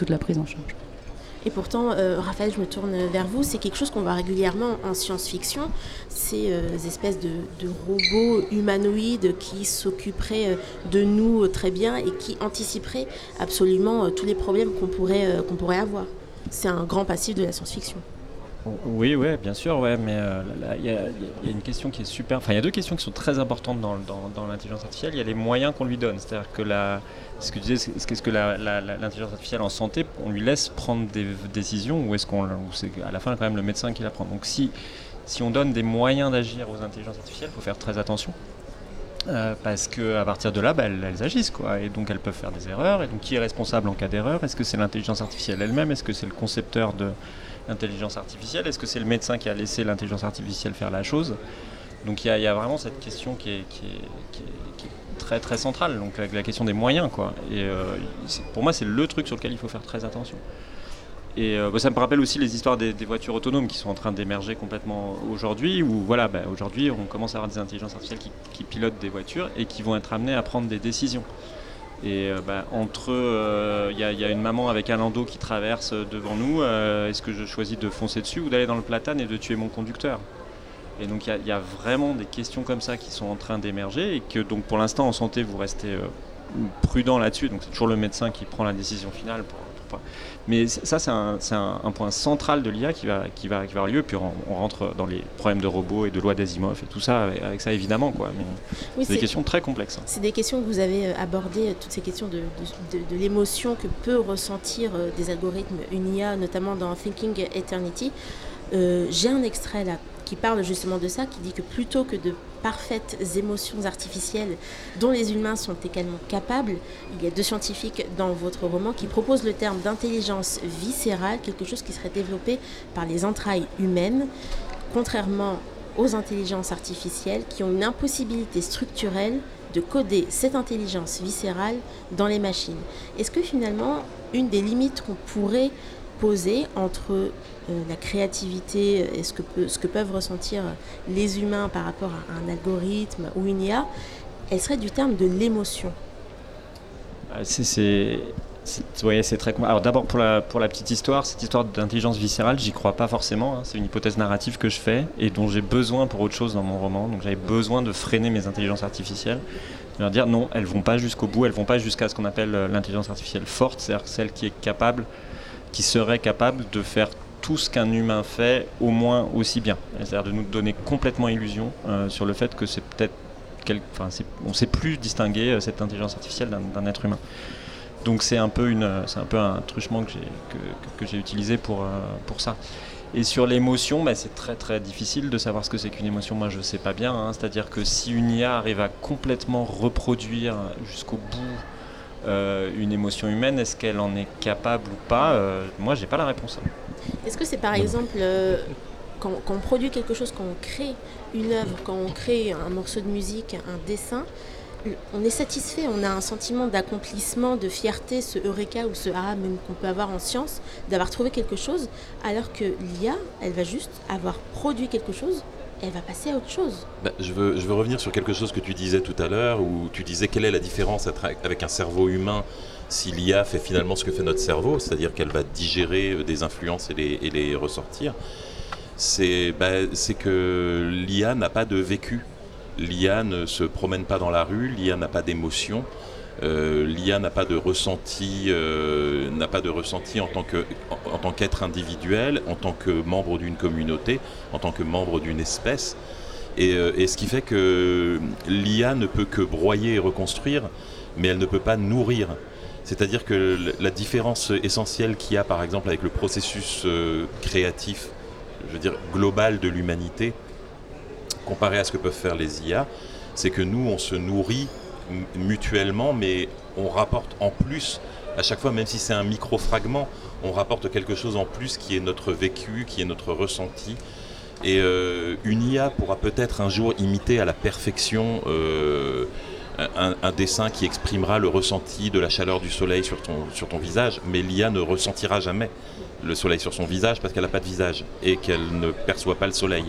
toute la prise en charge. Et pourtant, euh, Raphaël, je me tourne vers vous, c'est quelque chose qu'on voit régulièrement en science-fiction, ces euh, espèces de, robots humanoïdes qui s'occuperaient euh, de nous très bien et qui anticiperaient absolument tous les problèmes qu'on pourrait, qu'on pourrait avoir. C'est un grand passif de la science-fiction. Oui, ouais, bien sûr, mais il y, a une question qui est super. Enfin, il y a deux questions qui sont très importantes dans, l'intelligence artificielle. Il y a les moyens qu'on lui donne, c'est-à-dire que la, ce que tu disais, est-ce que l'intelligence artificielle en santé, on lui laisse prendre des décisions ou est-ce qu'on, c'est à la fin quand même le médecin qui la prend Donc si, on donne des moyens d'agir aux intelligences artificielles, il faut faire très attention. Euh, parce qu'à partir de là, bah, elles, agissent, quoi, et donc elles peuvent faire des erreurs. Et donc, qui est responsable en cas d'erreur? Est-ce que c'est l'intelligence artificielle elle-même? Est-ce que c'est le concepteur de l'intelligence artificielle Est-ce que c'est le médecin qui a laissé l'intelligence artificielle faire la chose? Donc, il y, a vraiment cette question qui est, très très centrale, donc la, question des moyens quoi. Et euh, pour moi c'est le truc sur lequel il faut faire très attention. Et euh, bah, ça me rappelle aussi les histoires des, voitures autonomes qui sont en train d'émerger complètement aujourd'hui, où voilà, bah, aujourd'hui on commence à avoir des intelligences artificielles qui, pilotent des voitures et qui vont être amenées à prendre des décisions. Et euh, bah, entre, il y, y, a une maman avec un landau qui traverse devant nous, est-ce que je choisis de foncer dessus ou d'aller dans le platane et de tuer mon conducteur? Et donc il y, a vraiment des questions comme ça qui sont en train d'émerger et que donc pour l'instant en santé vous restez euh, prudent là-dessus. Donc c'est toujours le médecin qui prend la décision finale. Mais ça c'est un, point central de l'IA qui va, qui, va, qui va avoir lieu. Puis on, rentre dans les problèmes de robots et de loi d'Asimov et tout ça avec, ça évidemment. Quoi. Mais c'est des questions très complexes. Hein. C'est des questions que vous avez euh, abordées, euh, toutes ces questions de, de, l'émotion que peut ressentir des algorithmes, une IA, notamment dans Thinking Eternity. J'ai un extrait là qui parle justement de ça, qui dit que plutôt que de parfaites émotions artificielles dont les humains sont également capables, il y a deux scientifiques dans votre roman qui proposent le terme d'intelligence viscérale, quelque chose qui serait développé par les entrailles humaines, contrairement aux intelligences artificielles qui ont une impossibilité structurelle de coder cette intelligence viscérale dans les machines. Est-ce que finalement, une des limites qu'on pourrait poser entre euh, la créativité et ce que, peuvent ressentir les humains par rapport à un algorithme ou une IA, elle serait du terme de l'émotion. Ah, c'est c'est très Alors d'abord pour la, pour la petite histoire, cette histoire d'intelligence viscérale, j'y crois pas forcément. Hein. C'est une hypothèse narrative que je fais et dont j'ai besoin pour autre chose dans mon roman. Donc j'avais besoin de freiner mes intelligences artificielles. De leur dire non, elles vont pas jusqu'au bout, elles vont pas jusqu'à ce qu'on appelle euh, l'intelligence artificielle forte, c'est-à-dire celle qui est capable, qui serait capable de faire tout ce qu'un humain fait au moins aussi bien. C'est-à-dire de nous donner complètement illusion sur le fait que c'est peut-être on ne sait plus distinguer cette intelligence artificielle d'un être humain. Donc c'est un peu c'est un peu un truchement que j'ai que, j'ai utilisé pour pour ça. Et sur l'émotion, bah, c'est très très difficile de savoir ce que c'est qu'une émotion. Moi, je ne sais pas bien. Hein. C'est-à-dire que si une IA arrive à complètement reproduire jusqu'au bout euh, une émotion humaine, est-ce qu'elle en est capable ou pas euh, Moi, j'ai pas la réponse. Est-ce que c'est par exemple euh, quand, quand, on produit quelque chose, quand on crée une œuvre, quand on crée un morceau de musique, un dessin, on est satisfait, on a un sentiment d'accomplissement, de fierté, ce eureka ou ce ah même qu'on peut avoir en science, d'avoir trouvé quelque chose, alors que l'IA, elle va juste avoir produit quelque chose, elle va passer à autre chose. Bah, je, veux, revenir sur quelque chose que tu disais tout à l'heure, où tu disais quelle est la différence avec un cerveau humain si l'IA fait finalement ce que fait notre cerveau, c'est-à-dire qu'elle va digérer euh, des influences et les, et les ressortir. C'est bah, que l'IA n'a pas de vécu l'IA ne se promène pas dans la rue, l'IA n'a pas d'émotion, euh, l'IA n'a pas de ressenti, euh, n'a pas de ressenti en tant que en, tant qu'être individuel, en tant que membre d'une communauté, en tant que membre d'une espèce. Et, euh, ce qui fait que l'IA ne peut que broyer et reconstruire, mais elle ne peut pas nourrir. C'est-à-dire que la différence essentielle qu'il y a par exemple avec le processus créatif, je veux dire global de l'humanité, comparé à ce que peuvent faire les IA, c'est que nous, on se nourrit mutuellement, mais on rapporte en plus, à chaque fois, même si c'est un micro-fragment, on rapporte quelque chose en plus qui est notre vécu, qui est notre ressenti. Et euh, une IA pourra peut-être un jour imiter à la perfection euh, un, dessin qui exprimera le ressenti de la chaleur du soleil sur ton, sur ton visage, mais l'IA ne ressentira jamais le soleil sur son visage parce qu'elle n'a pas de visage et qu'elle ne perçoit pas le soleil.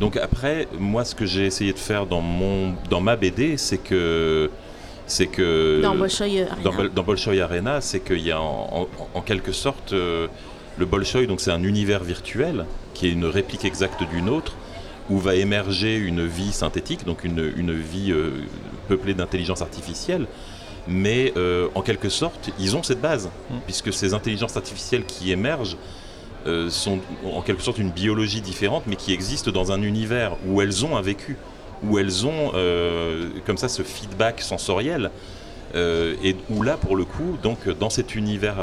Donc après, moi, ce que j'ai essayé de faire dans, mon, dans ma BD, c'est que c'est que dans Bolshoi Arena, dans, Bolshoi Arena c'est qu'il y a en, quelque sorte euh, le Bolshoi, donc c'est un univers virtuel qui est une réplique exacte d'une autre, où va émerger une vie synthétique, donc une, une vie euh, peuplée d'intelligence artificielle. Mais euh, en quelque sorte, ils ont cette base, mm. puisque ces intelligences artificielles qui émergent euh, sont en quelque sorte une biologie différente, mais qui existent dans un univers où elles ont un vécu, où elles ont euh, comme ça ce feedback sensoriel. Euh, et où là, pour le coup, donc dans cet univers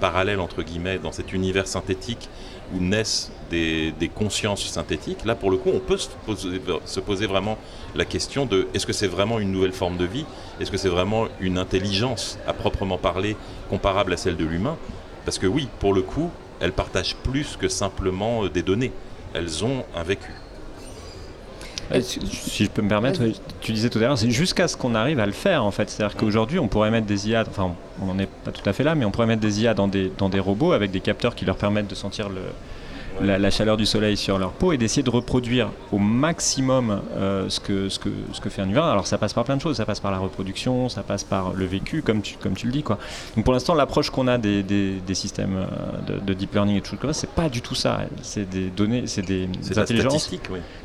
parallèle entre guillemets, dans cet univers synthétique où naissent des, consciences synthétiques, là pour le coup, on peut se poser vraiment la question de est-ce que c'est vraiment une nouvelle forme de vie? Est-ce que c'est vraiment une intelligence à proprement parler comparable à celle de l'humain? Parce que oui, pour le coup, elles partagent plus que simplement euh, des données. Elles ont un vécu. Si je peux me permettre, tu disais tout à l'heure, c'est jusqu'à ce qu'on arrive à le faire en fait. C'est-à-dire qu'aujourd'hui, on pourrait mettre des IA, enfin, on n'en est pas tout à fait là, mais on pourrait mettre des IA dans des, dans des robots avec des capteurs qui leur permettent de sentir le, la, chaleur du soleil sur leur peau et d'essayer de reproduire au maximum euh, ce, que, ce, que, ce que fait un humain. Alors ça passe par plein de choses, ça passe par la reproduction, ça passe par le vécu, comme tu, comme tu le dis. Quoi. Donc pour l'instant, l'approche qu'on a des, des, systèmes euh, de, deep learning et tout ça, c'est pas du tout ça. C'est des données, c'est des, intelligences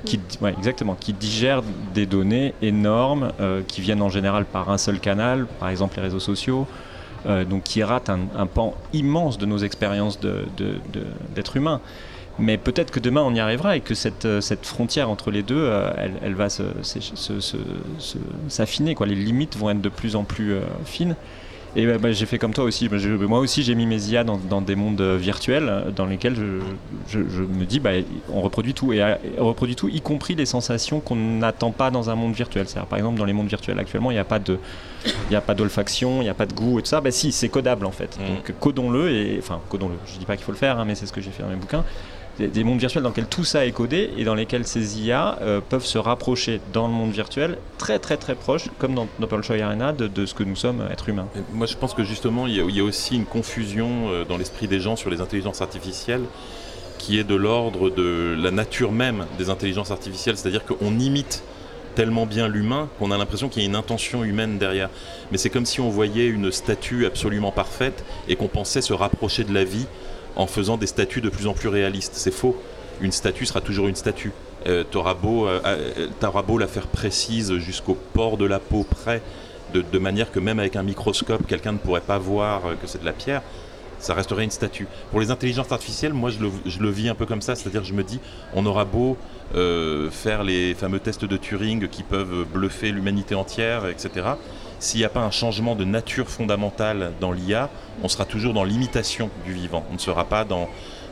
qui, ouais, exactement, qui digèrent des données énormes euh, qui viennent en général par un seul canal, par exemple les réseaux sociaux. donc qui ratent un, un, pan immense de nos expériences d'être de, humain. Mais peut-être que demain on y arrivera et que cette, euh, cette frontière entre les deux, euh, elle, elle, va s'affiner. Les limites vont être de plus en plus euh, fines. Et bah, bah, j'ai fait comme toi aussi. moi aussi, j'ai mis mes IA dans, dans, des mondes virtuels dans lesquels je, je, me dis, bah, on reproduit tout. Et on reproduit tout, y compris les sensations qu'on n'attend pas dans un monde virtuel. C'est-à-dire, par exemple, dans les mondes virtuels actuellement, il n'y a pas de, il a pas d'olfaction, il n'y a pas de goût et tout ça. Bah si, c'est codable en fait. Mmh. Donc codons-le et enfin codons-le. Je dis pas qu'il faut le faire, hein, mais c'est ce que j'ai fait dans mes bouquins des mondes virtuels dans lesquels tout ça est codé et dans lesquels ces IA euh, peuvent se rapprocher dans le monde virtuel très très très proche, comme dans Noble Show Arena, de, ce que nous sommes, êtres humains. moi je pense que justement il y, a, aussi une confusion euh, dans l'esprit des gens sur les intelligences artificielles qui est de l'ordre de la nature même des intelligences artificielles, c'est-à-dire qu'on imite tellement bien l'humain qu'on a l'impression qu'il y a une intention humaine derrière. Mais c'est comme si on voyait une statue absolument parfaite et qu'on pensait se rapprocher de la vie en faisant des statues de plus en plus réalistes. C'est faux. Une statue sera toujours une statue. Euh, T'auras beau, euh, euh, la faire précise jusqu'au port de la peau près, de, manière que même avec un microscope, quelqu'un ne pourrait pas voir que c'est de la pierre. ça resterait une statue. Pour les intelligences artificielles, moi je le, vis un peu comme ça, c'est-à-dire je me dis, on aura beau euh, faire les fameux tests de Turing qui peuvent bluffer l'humanité entière, etc. S'il n'y a pas un changement de nature fondamentale dans l'IA, on sera toujours dans l'imitation du vivant. On ne sera pas dans,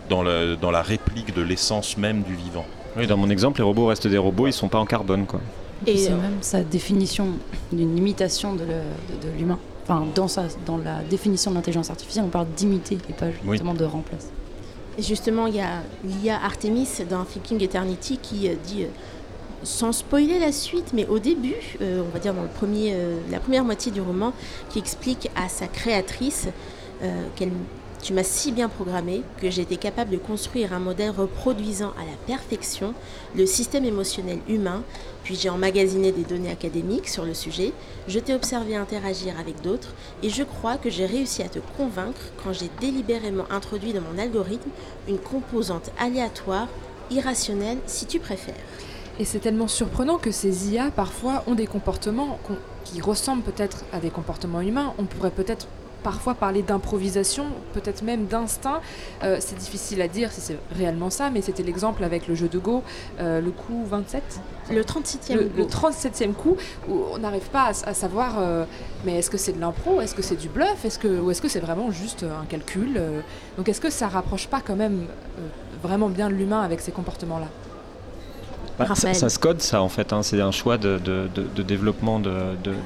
dans, le- dans la réplique de l'essence même du vivant. Oui, dans mon exemple, les robots restent des robots, ils sont pas en carbone, quoi. Et c'est euh, même sa définition d'une imitation de, le- de- de l'humain. Enfin, dans, sa, dans la définition de l'intelligence artificielle, on parle d'imiter et pas Oui. justement de remplacer. Justement, il y a l'IA Artemis dans Thinking Eternity qui euh, dit, euh, sans spoiler la suite, mais au début, euh, on va dire dans euh, la première moitié du roman, qui explique à sa créatrice euh, qu'elle tu m'as si bien programmé que j'ai été capable de construire un modèle reproduisant à la perfection le système émotionnel humain, puis j'ai emmagasiné des données académiques sur le sujet, je t'ai observé interagir avec d'autres, et je crois que j'ai réussi à te convaincre quand j'ai délibérément introduit dans mon algorithme une composante aléatoire, irrationnelle si tu préfères. Et c'est tellement surprenant que ces IA, parfois, ont des comportements qui ressemblent peut-être à des comportements humains. On pourrait peut-être parfois parler d'improvisation, peut-être même d'instinct. Euh, c'est difficile à dire si c'est réellement ça, mais c'était l'exemple avec le jeu de Go, euh, le coup 27, Le 37e le, Go. le 37e coup, où on n'arrive pas à, savoir, euh, mais est-ce que c'est de l'impro, est-ce que c'est du bluff, est-ce que, ou est-ce que c'est vraiment juste un calcul Donc est-ce que ça rapproche pas quand même vraiment bien l'humain avec ces comportements-là? Bah, ça, se code, ça, en fait. hein. C'est un choix de, de- de- de développement de,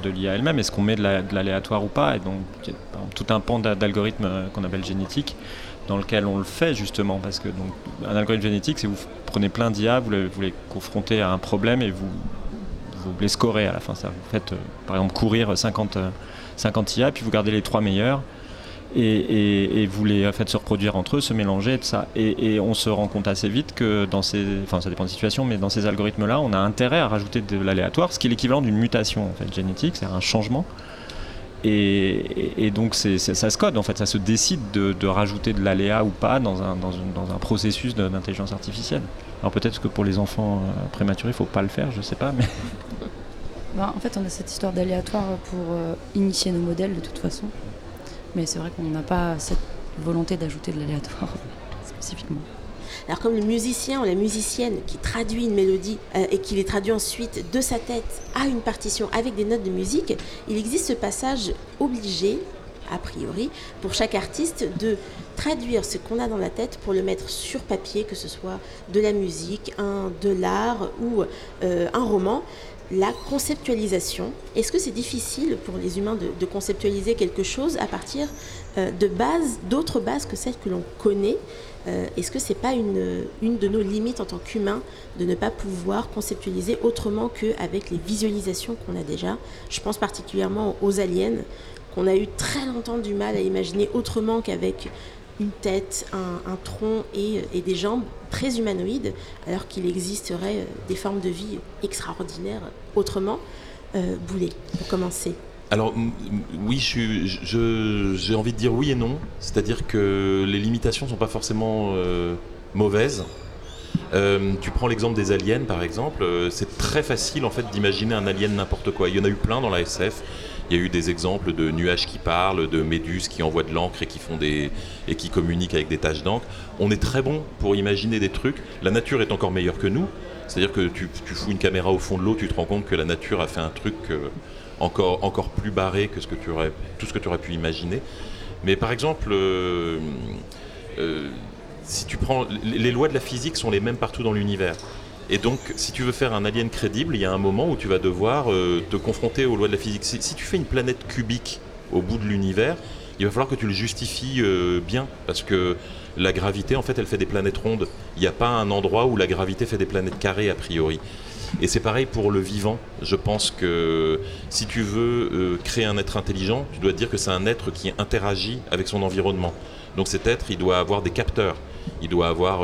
l'IA elle-même. Est-ce qu'on met de la- de l'aléatoire ou pas? Et donc, il y a tout un pan d'a- d'algorithmes euh, qu'on appelle génétique, dans lequel on le fait justement. Parce que donc, un algorithme génétique, c'est vous prenez plein d'IA, vous les, vous les confrontez à un problème et vous, vous les scorez à la fin. Ça, vous faites, euh, par exemple, courir 50, euh, 50 IA, puis vous gardez les trois meilleurs. Et, et- et vous les faites se reproduire entre eux, se mélanger, et. Et, on se rend compte assez vite que dans ces, enfin ça dépend des situations, mais dans ces algorithmes-là, on a intérêt à rajouter de l'aléatoire, ce qui est l'équivalent d'une mutation en fait génétique, c'est un changement. Et, donc ça se code en fait, ça se décide de, rajouter de l'aléa ou pas dans un, processus d'intelligence artificielle. Alors peut-être que pour les enfants euh, prématurés, il faut pas le faire, je sais pas, *laughs* Ben, en fait, on a cette histoire d'aléatoire pour euh, initier nos modèles de toute façon. Mais c'est vrai qu'on n'a pas cette volonté d'ajouter de l'aléatoire *laughs* spécifiquement. Alors comme le musicien ou la musicienne qui traduit une mélodie euh, et qui les traduit ensuite de sa tête à une partition avec des notes de musique, il existe ce passage obligé, a priori, pour chaque artiste de traduire ce qu'on a dans la tête pour le mettre sur papier, que ce soit de la musique, un, de l'art ou euh, un roman. La conceptualisation, est-ce que c'est difficile pour les humains de, conceptualiser quelque chose à partir euh, de bases, d'autres bases que celles que l'on connaît? Euh, Est-ce que c'est pas une, une de nos limites en tant qu'humains de ne pas pouvoir conceptualiser autrement qu'avec les visualisations qu'on a déjà? Je pense particulièrement aux aliens, qu'on a eu très longtemps du mal à imaginer autrement qu'avec une tête, un, tronc et, des jambes très humanoïdes, alors qu'il existerait euh, des formes de vie extraordinaires autrement. Euh, Boulet, pour commencer. Alors oui, j'ai envie de dire oui et non. C'est-à-dire que les limitations ne sont pas forcément euh, mauvaises. Euh, tu prends l'exemple des aliens par exemple, c'est très facile en fait d'imaginer un alien n'importe quoi. Il y en a eu plein dans la SF. Il y a eu des exemples de nuages qui parlent, de méduses qui envoient de l'encre et qui font des et qui communiquent avec des taches d'encre. On est très bon pour imaginer des trucs. La nature est encore meilleure que nous. C'est-à-dire que tu, fous une caméra au fond de l'eau, tu te rends compte que la nature a fait un truc euh, encore, plus barré que ce que tu aurais, tout ce que tu aurais pu imaginer. Mais par exemple, euh, euh, si tu prends les lois de la physique sont les mêmes partout dans l'univers. Et donc, si tu veux faire un alien crédible, il y a un moment où tu vas devoir euh, te confronter aux lois de la physique. Si, tu fais une planète cubique au bout de l'univers, il va falloir que tu le justifies euh, bien, parce que la gravité, en fait, elle fait des planètes rondes. Il n'y a pas un endroit où la gravité fait des planètes carrées, a priori. Et c'est pareil pour le vivant. Je pense que si tu veux euh, créer un être intelligent, tu dois te dire que c'est un être qui interagit avec son environnement. Donc cet être, il doit avoir des capteurs. Il doit avoir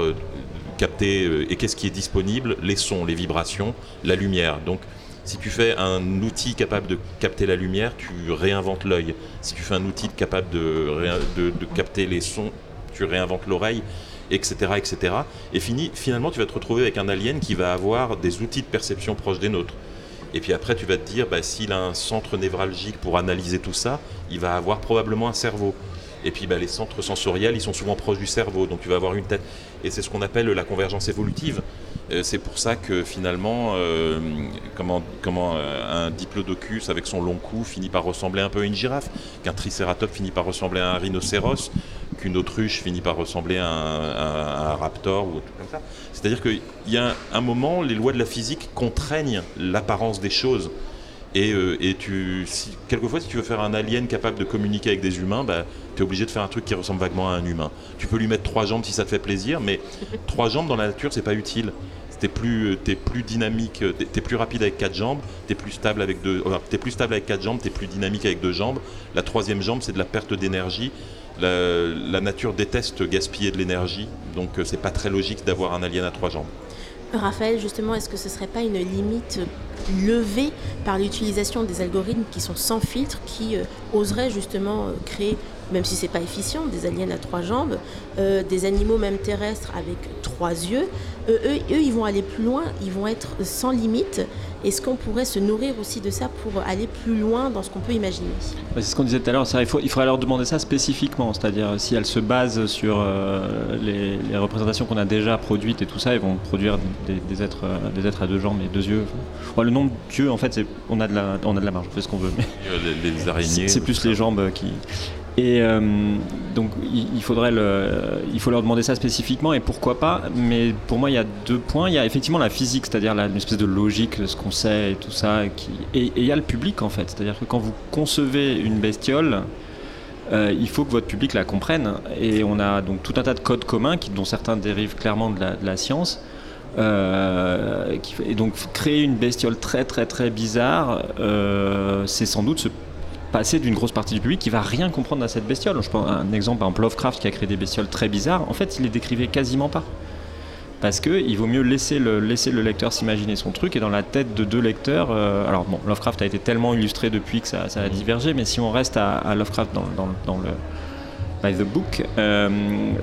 capté euh, et qu'est-ce qui est disponible Les sons, les vibrations, la lumière. Donc si tu fais un outil capable de capter la lumière, tu réinventes l'œil. Si tu fais un outil capable de- de capter les sons, tu réinventes l'oreille, etc., etc. Et fini, finalement, tu vas te retrouver avec un alien qui va avoir des outils de perception proches des nôtres. Et puis après, tu vas te dire, bah, s'il a un centre névralgique pour analyser tout ça, il va avoir probablement un cerveau. Et puis bah, les centres sensoriels, ils sont souvent proches du cerveau, donc tu vas avoir une tête. Et c'est ce qu'on appelle la convergence évolutive. Euh, c'est pour ça que finalement, euh, comment, comment euh, un diplodocus avec son long cou finit par ressembler un peu à une girafe, qu'un tricératops finit par ressembler à un rhinocéros, qu'une autruche finit par ressembler à un, raptor ou tout comme ça. C'est-à-dire qu'il y a un moment, les lois de la physique contraignent l'apparence des choses. Et, et, tu, si, quelquefois, si tu veux faire un alien capable de communiquer avec des humains, bah, tu es obligé de faire un truc qui ressemble vaguement à un humain. Tu peux lui mettre trois jambes si ça te fait plaisir, mais *laughs* trois jambes dans la nature, c'est pas utile t'es plus, es plus dynamique, t'es es plus rapide avec quatre jambes, t'es plus stable avec deux, es plus stable avec quatre jambes, t'es plus dynamique avec deux jambes. La troisième jambe, c'est de la perte d'énergie. La, nature déteste gaspiller de l'énergie, donc euh, c'est pas très logique d'avoir un alien à trois jambes. Raphaël, justement, est-ce que ce serait pas une limite levée par l'utilisation des algorithmes qui sont sans filtre, qui euh, oseraient justement euh, créer même si c'est pas efficient, des aliens à trois jambes, euh, des animaux même terrestres avec trois yeux. Euh, eux, eux, ils vont aller plus loin, ils vont être sans limite. Est-ce qu'on pourrait se nourrir aussi de ça pour aller plus loin dans ce qu'on peut imaginer? C'est ce qu'on disait tout à l'heure, il, faut, il faudrait leur demander ça spécifiquement, c'est-à-dire si elles se basent sur euh, les, représentations qu'on a déjà produites et tout ça, ils vont produire des, êtres, des êtres à deux jambes et deux yeux. le nom de Dieu, en fait, on a, de la, on a de la marge, on fait ce qu'on veut. Mais les araignées. C'est plus les jambes qui. Et euh, donc il, faudrait il faut leur demander ça spécifiquement et pourquoi pas. Mais pour moi il y a deux points. Il y a effectivement la physique, c'est-à-dire une espèce de logique, ce qu'on sait et tout ça. Et, il y a le public en fait. C'est-à-dire que quand vous concevez une bestiole, euh, il faut que votre public la comprenne. Et on a donc tout un tas de codes communs dont certains dérivent clairement de la, de la science. Euh, et donc créer une bestiole très très très bizarre, c'est sans doute se passer d'une grosse partie du public qui va rien comprendre à cette bestiole. Je prends un exemple, par exemple Lovecraft qui a créé des bestioles très bizarres. En fait, il les décrivait quasiment pas. Parce qu'il vaut mieux laisser le, laisser le lecteur s'imaginer son truc et dans la tête de deux lecteurs. Euh, alors bon, Lovecraft a été tellement illustré depuis que ça, a divergé, mais si on reste à, Lovecraft dans, dans, le by the book, euh,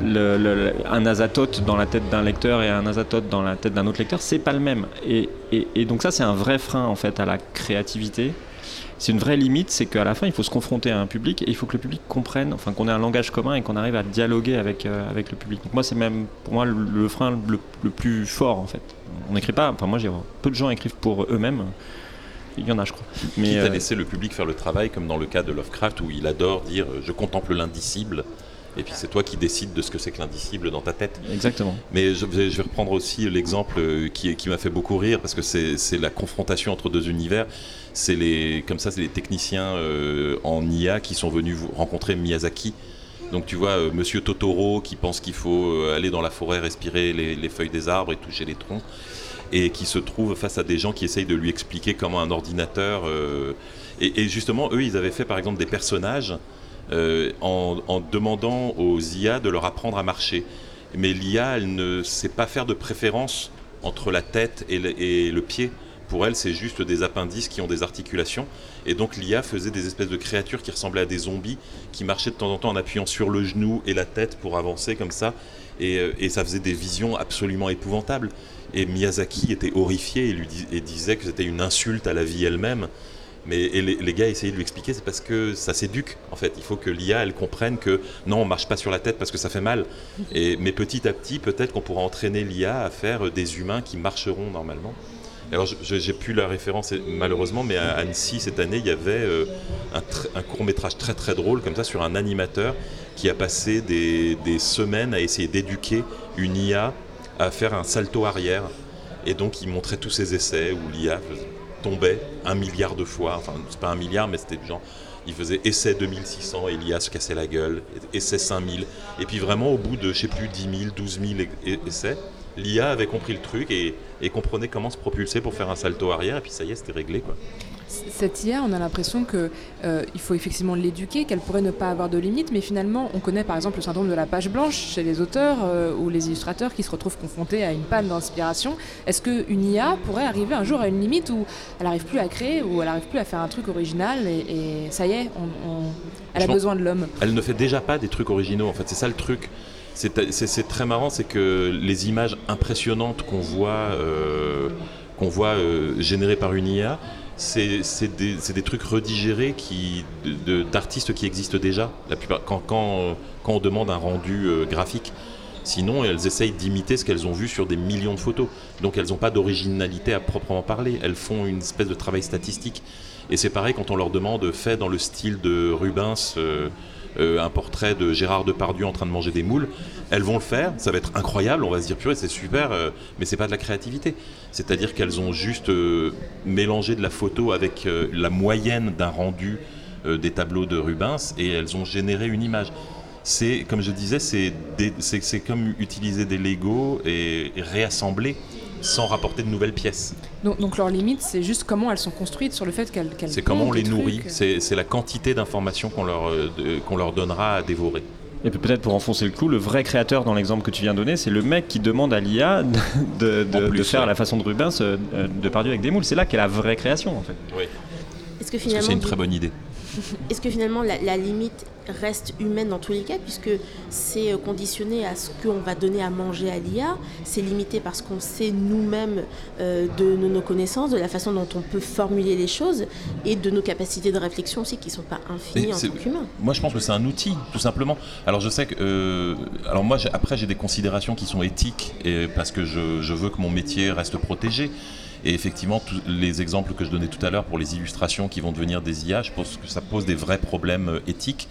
le, un azatote dans la tête d'un lecteur et un azatote dans la tête d'un autre lecteur, c'est pas le même. Et, et, et donc ça, c'est un vrai frein en fait à la créativité c'est une vraie limite, c'est qu'à la fin, il faut se confronter à un public et il faut que le public comprenne, enfin qu'on ait un langage commun et qu'on arrive à dialoguer avec, euh, avec le public. Donc moi, c'est même pour moi le, frein le, plus fort en fait. On n'écrit pas, enfin moi j'ai peu de gens écrivent pour eux-mêmes. Il y en a, je crois. Mais Quitte à euh, laisser le public faire le travail, comme dans le cas de Lovecraft, où il adore dire euh, je contemple l'indicible. Et puis c'est toi qui décides de ce que c'est que l'indicible dans ta tête. Exactement. Mais je vais, je vais reprendre aussi l'exemple qui, qui m'a fait beaucoup rire, parce que c'est la confrontation entre deux univers c'est les, comme ça, c'est les techniciens euh, en IA qui sont venus rencontrer Miyazaki. Donc tu vois, euh, Monsieur Totoro qui pense qu'il faut euh, aller dans la forêt, respirer les, feuilles des arbres et toucher les troncs, et qui se trouve face à des gens qui essayent de lui expliquer comment un ordinateur... Et, justement, eux, ils avaient fait par exemple des personnages en, demandant aux IA de leur apprendre à marcher. Mais l'IA, elle ne sait pas faire de préférence entre la tête et le pied pour elle, c'est juste des appendices qui ont des articulations. Et donc l'IA faisait des espèces de créatures qui ressemblaient à des zombies, qui marchaient de temps en temps en appuyant sur le genou et la tête pour avancer comme ça. Et, euh, ça faisait des visions absolument épouvantables. Et Miyazaki était horrifié et, lui et disait que c'était une insulte à la vie elle-même. Mais les, gars essayaient de lui expliquer, c'est parce que ça s'éduque en fait. Il faut que l'IA elle comprenne que non, on marche pas sur la tête parce que ça fait mal. Et, mais petit à petit, peut-être qu'on pourra entraîner l'IA à faire des humains qui marcheront normalement. Alors, j'ai plus la référence malheureusement, mais à Annecy cette année, il y avait euh, un, court métrage très très drôle comme ça sur un animateur qui a passé des, semaines à essayer d'éduquer une IA à faire un salto arrière. Et donc, il montrait tous ses essais où l'IA tombait un milliard de fois. Enfin, c'est pas un milliard, mais c'était du genre. Il faisait essai 2600 et l'IA se cassait la gueule, essai 5000. Et puis vraiment, au bout de, je sais plus, 10 000, 12 000 essais, l'IA avait compris le truc et, comprenait comment se propulser pour faire un salto arrière, et puis ça y est, c'était réglé. Quoi. Cette IA, on a l'impression qu'il euh, faut effectivement l'éduquer, qu'elle pourrait ne pas avoir de limites, mais finalement, on connaît par exemple le syndrome de la page blanche chez les auteurs euh, ou les illustrateurs qui se retrouvent confrontés à une panne d'inspiration. Est-ce qu'une IA pourrait arriver un jour à une limite où elle n'arrive plus à créer, ou elle n'arrive plus à faire un truc original, et, ça y est, elle a besoin de l'homme? Elle ne fait déjà pas des trucs originaux, en fait, c'est ça le truc c'est très marrant, c'est que les images impressionnantes qu'on voit, euh, qu'on voit euh, générées par une IA, c'est des, trucs redigérés d'artistes qui existent déjà. La plupart, quand, quand on demande un rendu euh, graphique, Sinon, elles essayent d'imiter ce qu'elles ont vu sur des millions de photos. Donc elles n'ont pas d'originalité à proprement parler. Elles font une espèce de travail statistique. Et c'est pareil quand on leur demande, fait dans le style de Rubens, euh, euh, un portrait de Gérard Depardieu en train de manger des moules, elles vont le faire, ça va être incroyable, on va se dire purée c'est super, euh, mais c'est pas de la créativité. C'est-à-dire qu'elles ont juste mélangé de la photo avec la moyenne d'un rendu des tableaux de Rubens et elles ont généré une image. C'est, comme je disais, c'est comme utiliser des Lego et, réassembler sans rapporter de nouvelles pièces. Donc, leur limite, c'est juste comment elles sont construites sur le fait qu'elles. c'est comment on les nourrit, c'est la quantité d'informations qu'on leur, euh, qu'on leur donnera à dévorer. Et peut-être pour enfoncer le clou, le vrai créateur dans l'exemple que tu viens de donner, c'est le mec qui demande à l'IA de, de, faire la façon de Rubens euh, de Pardieu avec des moules. C'est là qu'est la vraie création en fait. Oui. Est-ce que finalement. c'est une très bonne idée. Est-ce que finalement la, limite reste humaine dans tous les cas, puisque c'est euh, conditionné à ce qu'on va donner à manger à l'IA, c'est limité parce qu'on sait nous-mêmes euh, de, nos connaissances, de la façon dont on peut formuler les choses et de nos capacités de réflexion aussi qui ne sont pas infinies en tant qu'humain. Moi je pense que c'est un outil, tout simplement. Alors je sais que... Euh, alors moi après j'ai des considérations qui sont éthiques, et, parce que je, je veux que mon métier reste protégé. Et effectivement, tous les exemples que je donnais tout à l'heure pour les illustrations qui vont devenir des IA, je pense que ça pose des vrais problèmes euh, éthiques,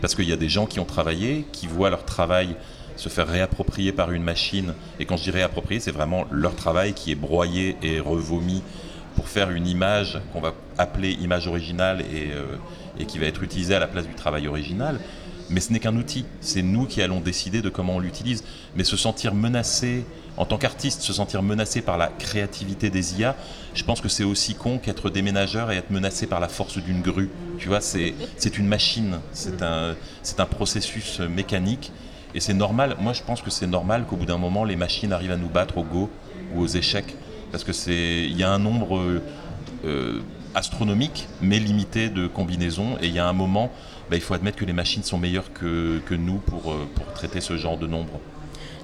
parce qu'il y a des gens qui ont travaillé, qui voient leur travail se faire réapproprier par une machine. Et quand je dis réapproprier, c'est vraiment leur travail qui est broyé et revomi pour faire une image qu'on va appeler image originale et, euh, et qui va être utilisée à la place du travail original. Mais ce n'est qu'un outil. C'est nous qui allons décider de comment on l'utilise. Mais se sentir menacé, en tant qu'artiste, se sentir menacé par la créativité des IA, je pense que c'est aussi con qu'être déménageur et être menacé par la force d'une grue. Tu vois, c'est une machine, c'est un, un processus mécanique. Et c'est normal, moi je pense que c'est normal qu'au bout d'un moment, les machines arrivent à nous battre au Go ou aux échecs. Parce qu'il y a un nombre euh, astronomique, mais limité de combinaisons. Et il y a un moment, bah, il faut admettre que les machines sont meilleures que, que nous pour, euh, pour traiter ce genre de nombre.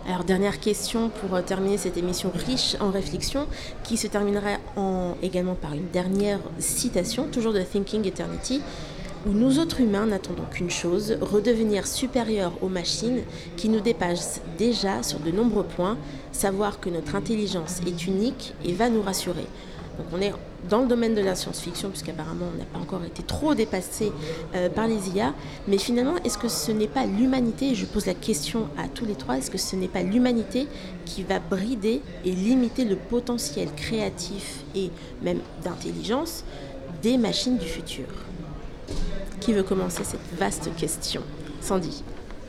Alors dernière question pour euh, terminer cette émission riche en réflexion qui se terminera en, également par une dernière citation, toujours de Thinking Eternity, où nous autres humains n'attendons qu'une chose, redevenir supérieurs aux machines qui nous dépassent déjà sur de nombreux points, savoir que notre intelligence est unique et va nous rassurer. Donc on est dans le domaine de la science-fiction, puisqu'apparemment on n'a pas encore été trop dépassé euh, par les IA. Mais finalement, est-ce que ce n'est pas l'humanité, je pose la question à tous les trois, est-ce que ce n'est pas l'humanité qui va brider et limiter le potentiel créatif et même d'intelligence des machines du futur? Qui veut commencer cette vaste question? Sandy.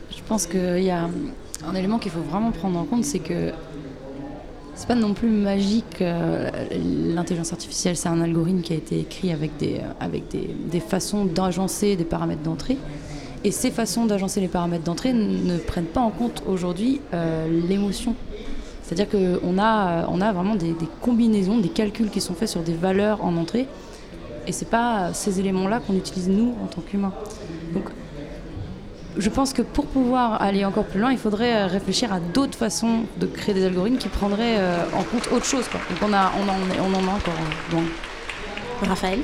Je pense qu'il y a un élément qu'il faut vraiment prendre en compte, c'est que c'est pas non plus magique. Euh, l'intelligence artificielle, c'est un algorithme qui a été écrit avec des, euh, avec des, façons d'agencer des paramètres d'entrée. Et ces façons d'agencer les paramètres d'entrée ne prennent pas en compte aujourd'hui euh, l'émotion. C'est-à-dire qu'on a, on a vraiment des, des, combinaisons, des calculs qui sont faits sur des valeurs en entrée. Et c'est pas ces éléments-là qu'on utilise nous en tant qu'humains. Je pense que pour pouvoir aller encore plus loin, il faudrait euh, réfléchir à d'autres façons de créer des algorithmes qui prendraient euh, en compte autre chose. Donc on, a, on, en, on en a encore. Raphaël?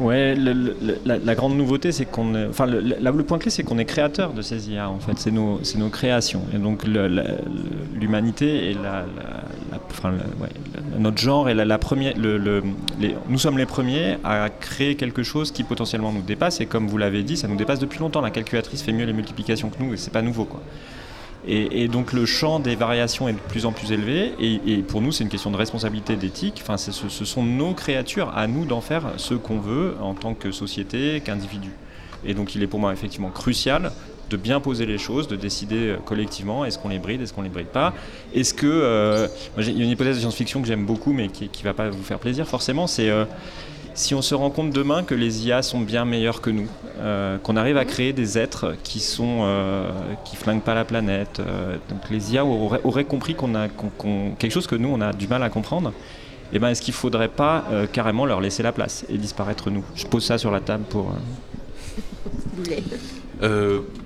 Ouais, la, grande nouveauté, c'est qu'on est, enfin, le, le, point clé, c'est qu'on est créateur de ces IA. En fait, c'est nos, nos créations. Et donc, l'humanité et la, enfin, notre genre est la, nous sommes les premiers à créer quelque chose qui potentiellement nous dépasse. Et comme vous l'avez dit, ça nous dépasse depuis longtemps. La calculatrice fait mieux les multiplications que nous, et c'est pas nouveau, quoi. Et, donc le champ des variations est de plus en plus élevé. Et, pour nous, c'est une question de responsabilité d'éthique. Enfin, ce, sont nos créatures, à nous d'en faire ce qu'on veut en tant que société, qu'individu. Et donc il est pour moi effectivement crucial de bien poser les choses, de décider euh, collectivement est-ce qu'on les bride, est-ce qu'on les bride pas? Est-ce que. Euh, il y a une hypothèse de science-fiction que j'aime beaucoup, mais qui ne va pas vous faire plaisir forcément, c'est. Euh, si on se rend compte demain que les IA sont bien meilleurs que nous, euh, qu'on arrive à créer des êtres qui sont euh, qui flinguent pas la planète, euh, donc les IA auraient, compris qu'on a quelque chose que nous on a du mal à comprendre. Et eh ben est-ce qu'il faudrait pas carrément leur laisser la place et disparaître nous? Je pose ça sur la table pour.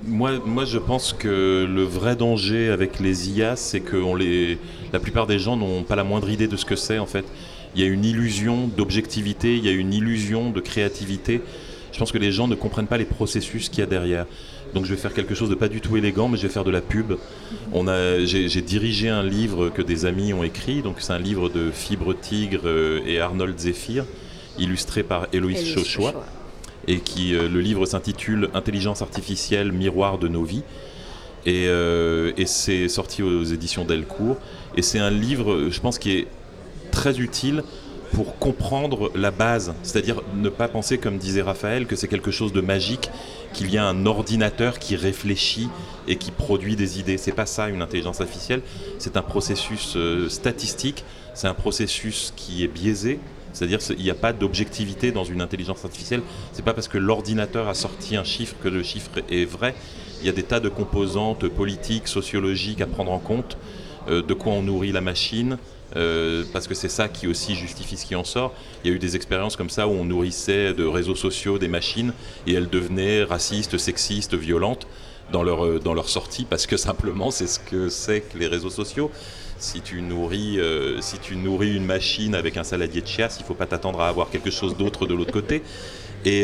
moi, moi, je pense que le vrai danger avec les IA, c'est que on les, la plupart des gens n'ont pas la moindre idée de ce que c'est en fait il y a une illusion d'objectivité, il y a une illusion de créativité. Je pense que les gens ne comprennent pas les processus qu'il y a derrière. Donc je vais faire quelque chose de pas du tout élégant, mais je vais faire de la pub. On a, j'ai, dirigé un livre que des amis ont écrit. Donc c'est un livre de Fibre Tigre euh, et Arnold Zephyr, illustré par Héloïse Chochois. Et qui, euh, le livre s'intitule Intelligence artificielle, miroir de nos vies. Et, euh, et c'est sorti aux éditions Delcourt. Et c'est un livre, je pense, qui est très utile pour comprendre la base, c'est-à-dire ne pas penser, comme disait Raphaël, que c'est quelque chose de magique, qu'il y a un ordinateur qui réfléchit et qui produit des idées. C'est pas ça une intelligence artificielle, c'est un processus euh, statistique, c'est un processus qui est biaisé, c'est-à-dire qu'il n'y a pas d'objectivité dans une intelligence artificielle. C'est pas parce que l'ordinateur a sorti un chiffre que le chiffre est vrai. Il y a des tas de composantes politiques, sociologiques à prendre en compte, euh, de quoi on nourrit la machine, euh, parce que c'est ça qui aussi justifie ce qui en sort. Il y a eu des expériences comme ça où on nourrissait de réseaux sociaux des machines et elles devenaient racistes, sexistes, violentes dans leur, euh, dans leur sortie parce que simplement c'est ce que c'est que les réseaux sociaux. Si tu, nourris, euh, si tu nourris une machine avec un saladier de chiasse, il ne faut pas t'attendre à avoir quelque chose d'autre de l'autre côté. Et,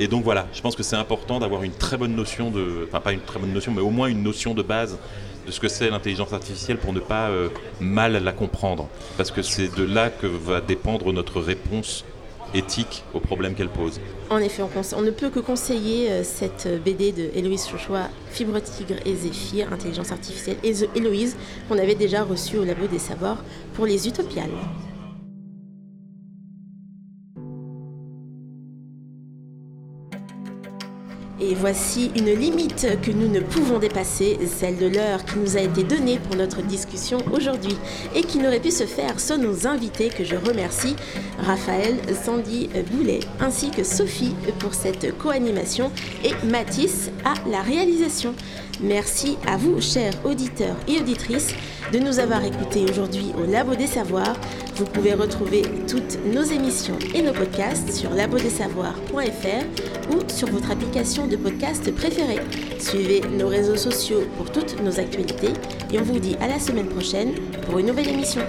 et, donc voilà, je pense que c'est important d'avoir une très bonne notion de, enfin pas une très bonne notion, mais au moins une notion de base de ce que c'est l'intelligence artificielle pour ne pas euh, mal la comprendre. Parce que c'est de là que va dépendre notre réponse éthique aux problèmes qu'elle pose. En effet, on, ne peut que conseiller euh, cette BD de Héloïse Chochois, Fibre Tigre et Zéphyr, Intelligence artificielle, et Héloïse, qu'on avait déjà reçue au Labo des Savoirs pour les Utopiales. Et voici une limite que nous ne pouvons dépasser, celle de l'heure qui nous a été donnée pour notre discussion aujourd'hui et qui n'aurait pu se faire sans nos invités que je remercie, Raphaël, Sandy Boulet ainsi que Sophie pour cette co-animation et Mathis à la réalisation. Merci à vous, chers auditeurs et auditrices, de nous avoir écoutés aujourd'hui au Labo des Savoirs. Vous pouvez retrouver toutes nos émissions et nos podcasts sur labodesavoirs.fr ou sur votre application de podcast préférée. Suivez nos réseaux sociaux pour toutes nos actualités et on vous dit à la semaine prochaine pour une nouvelle émission.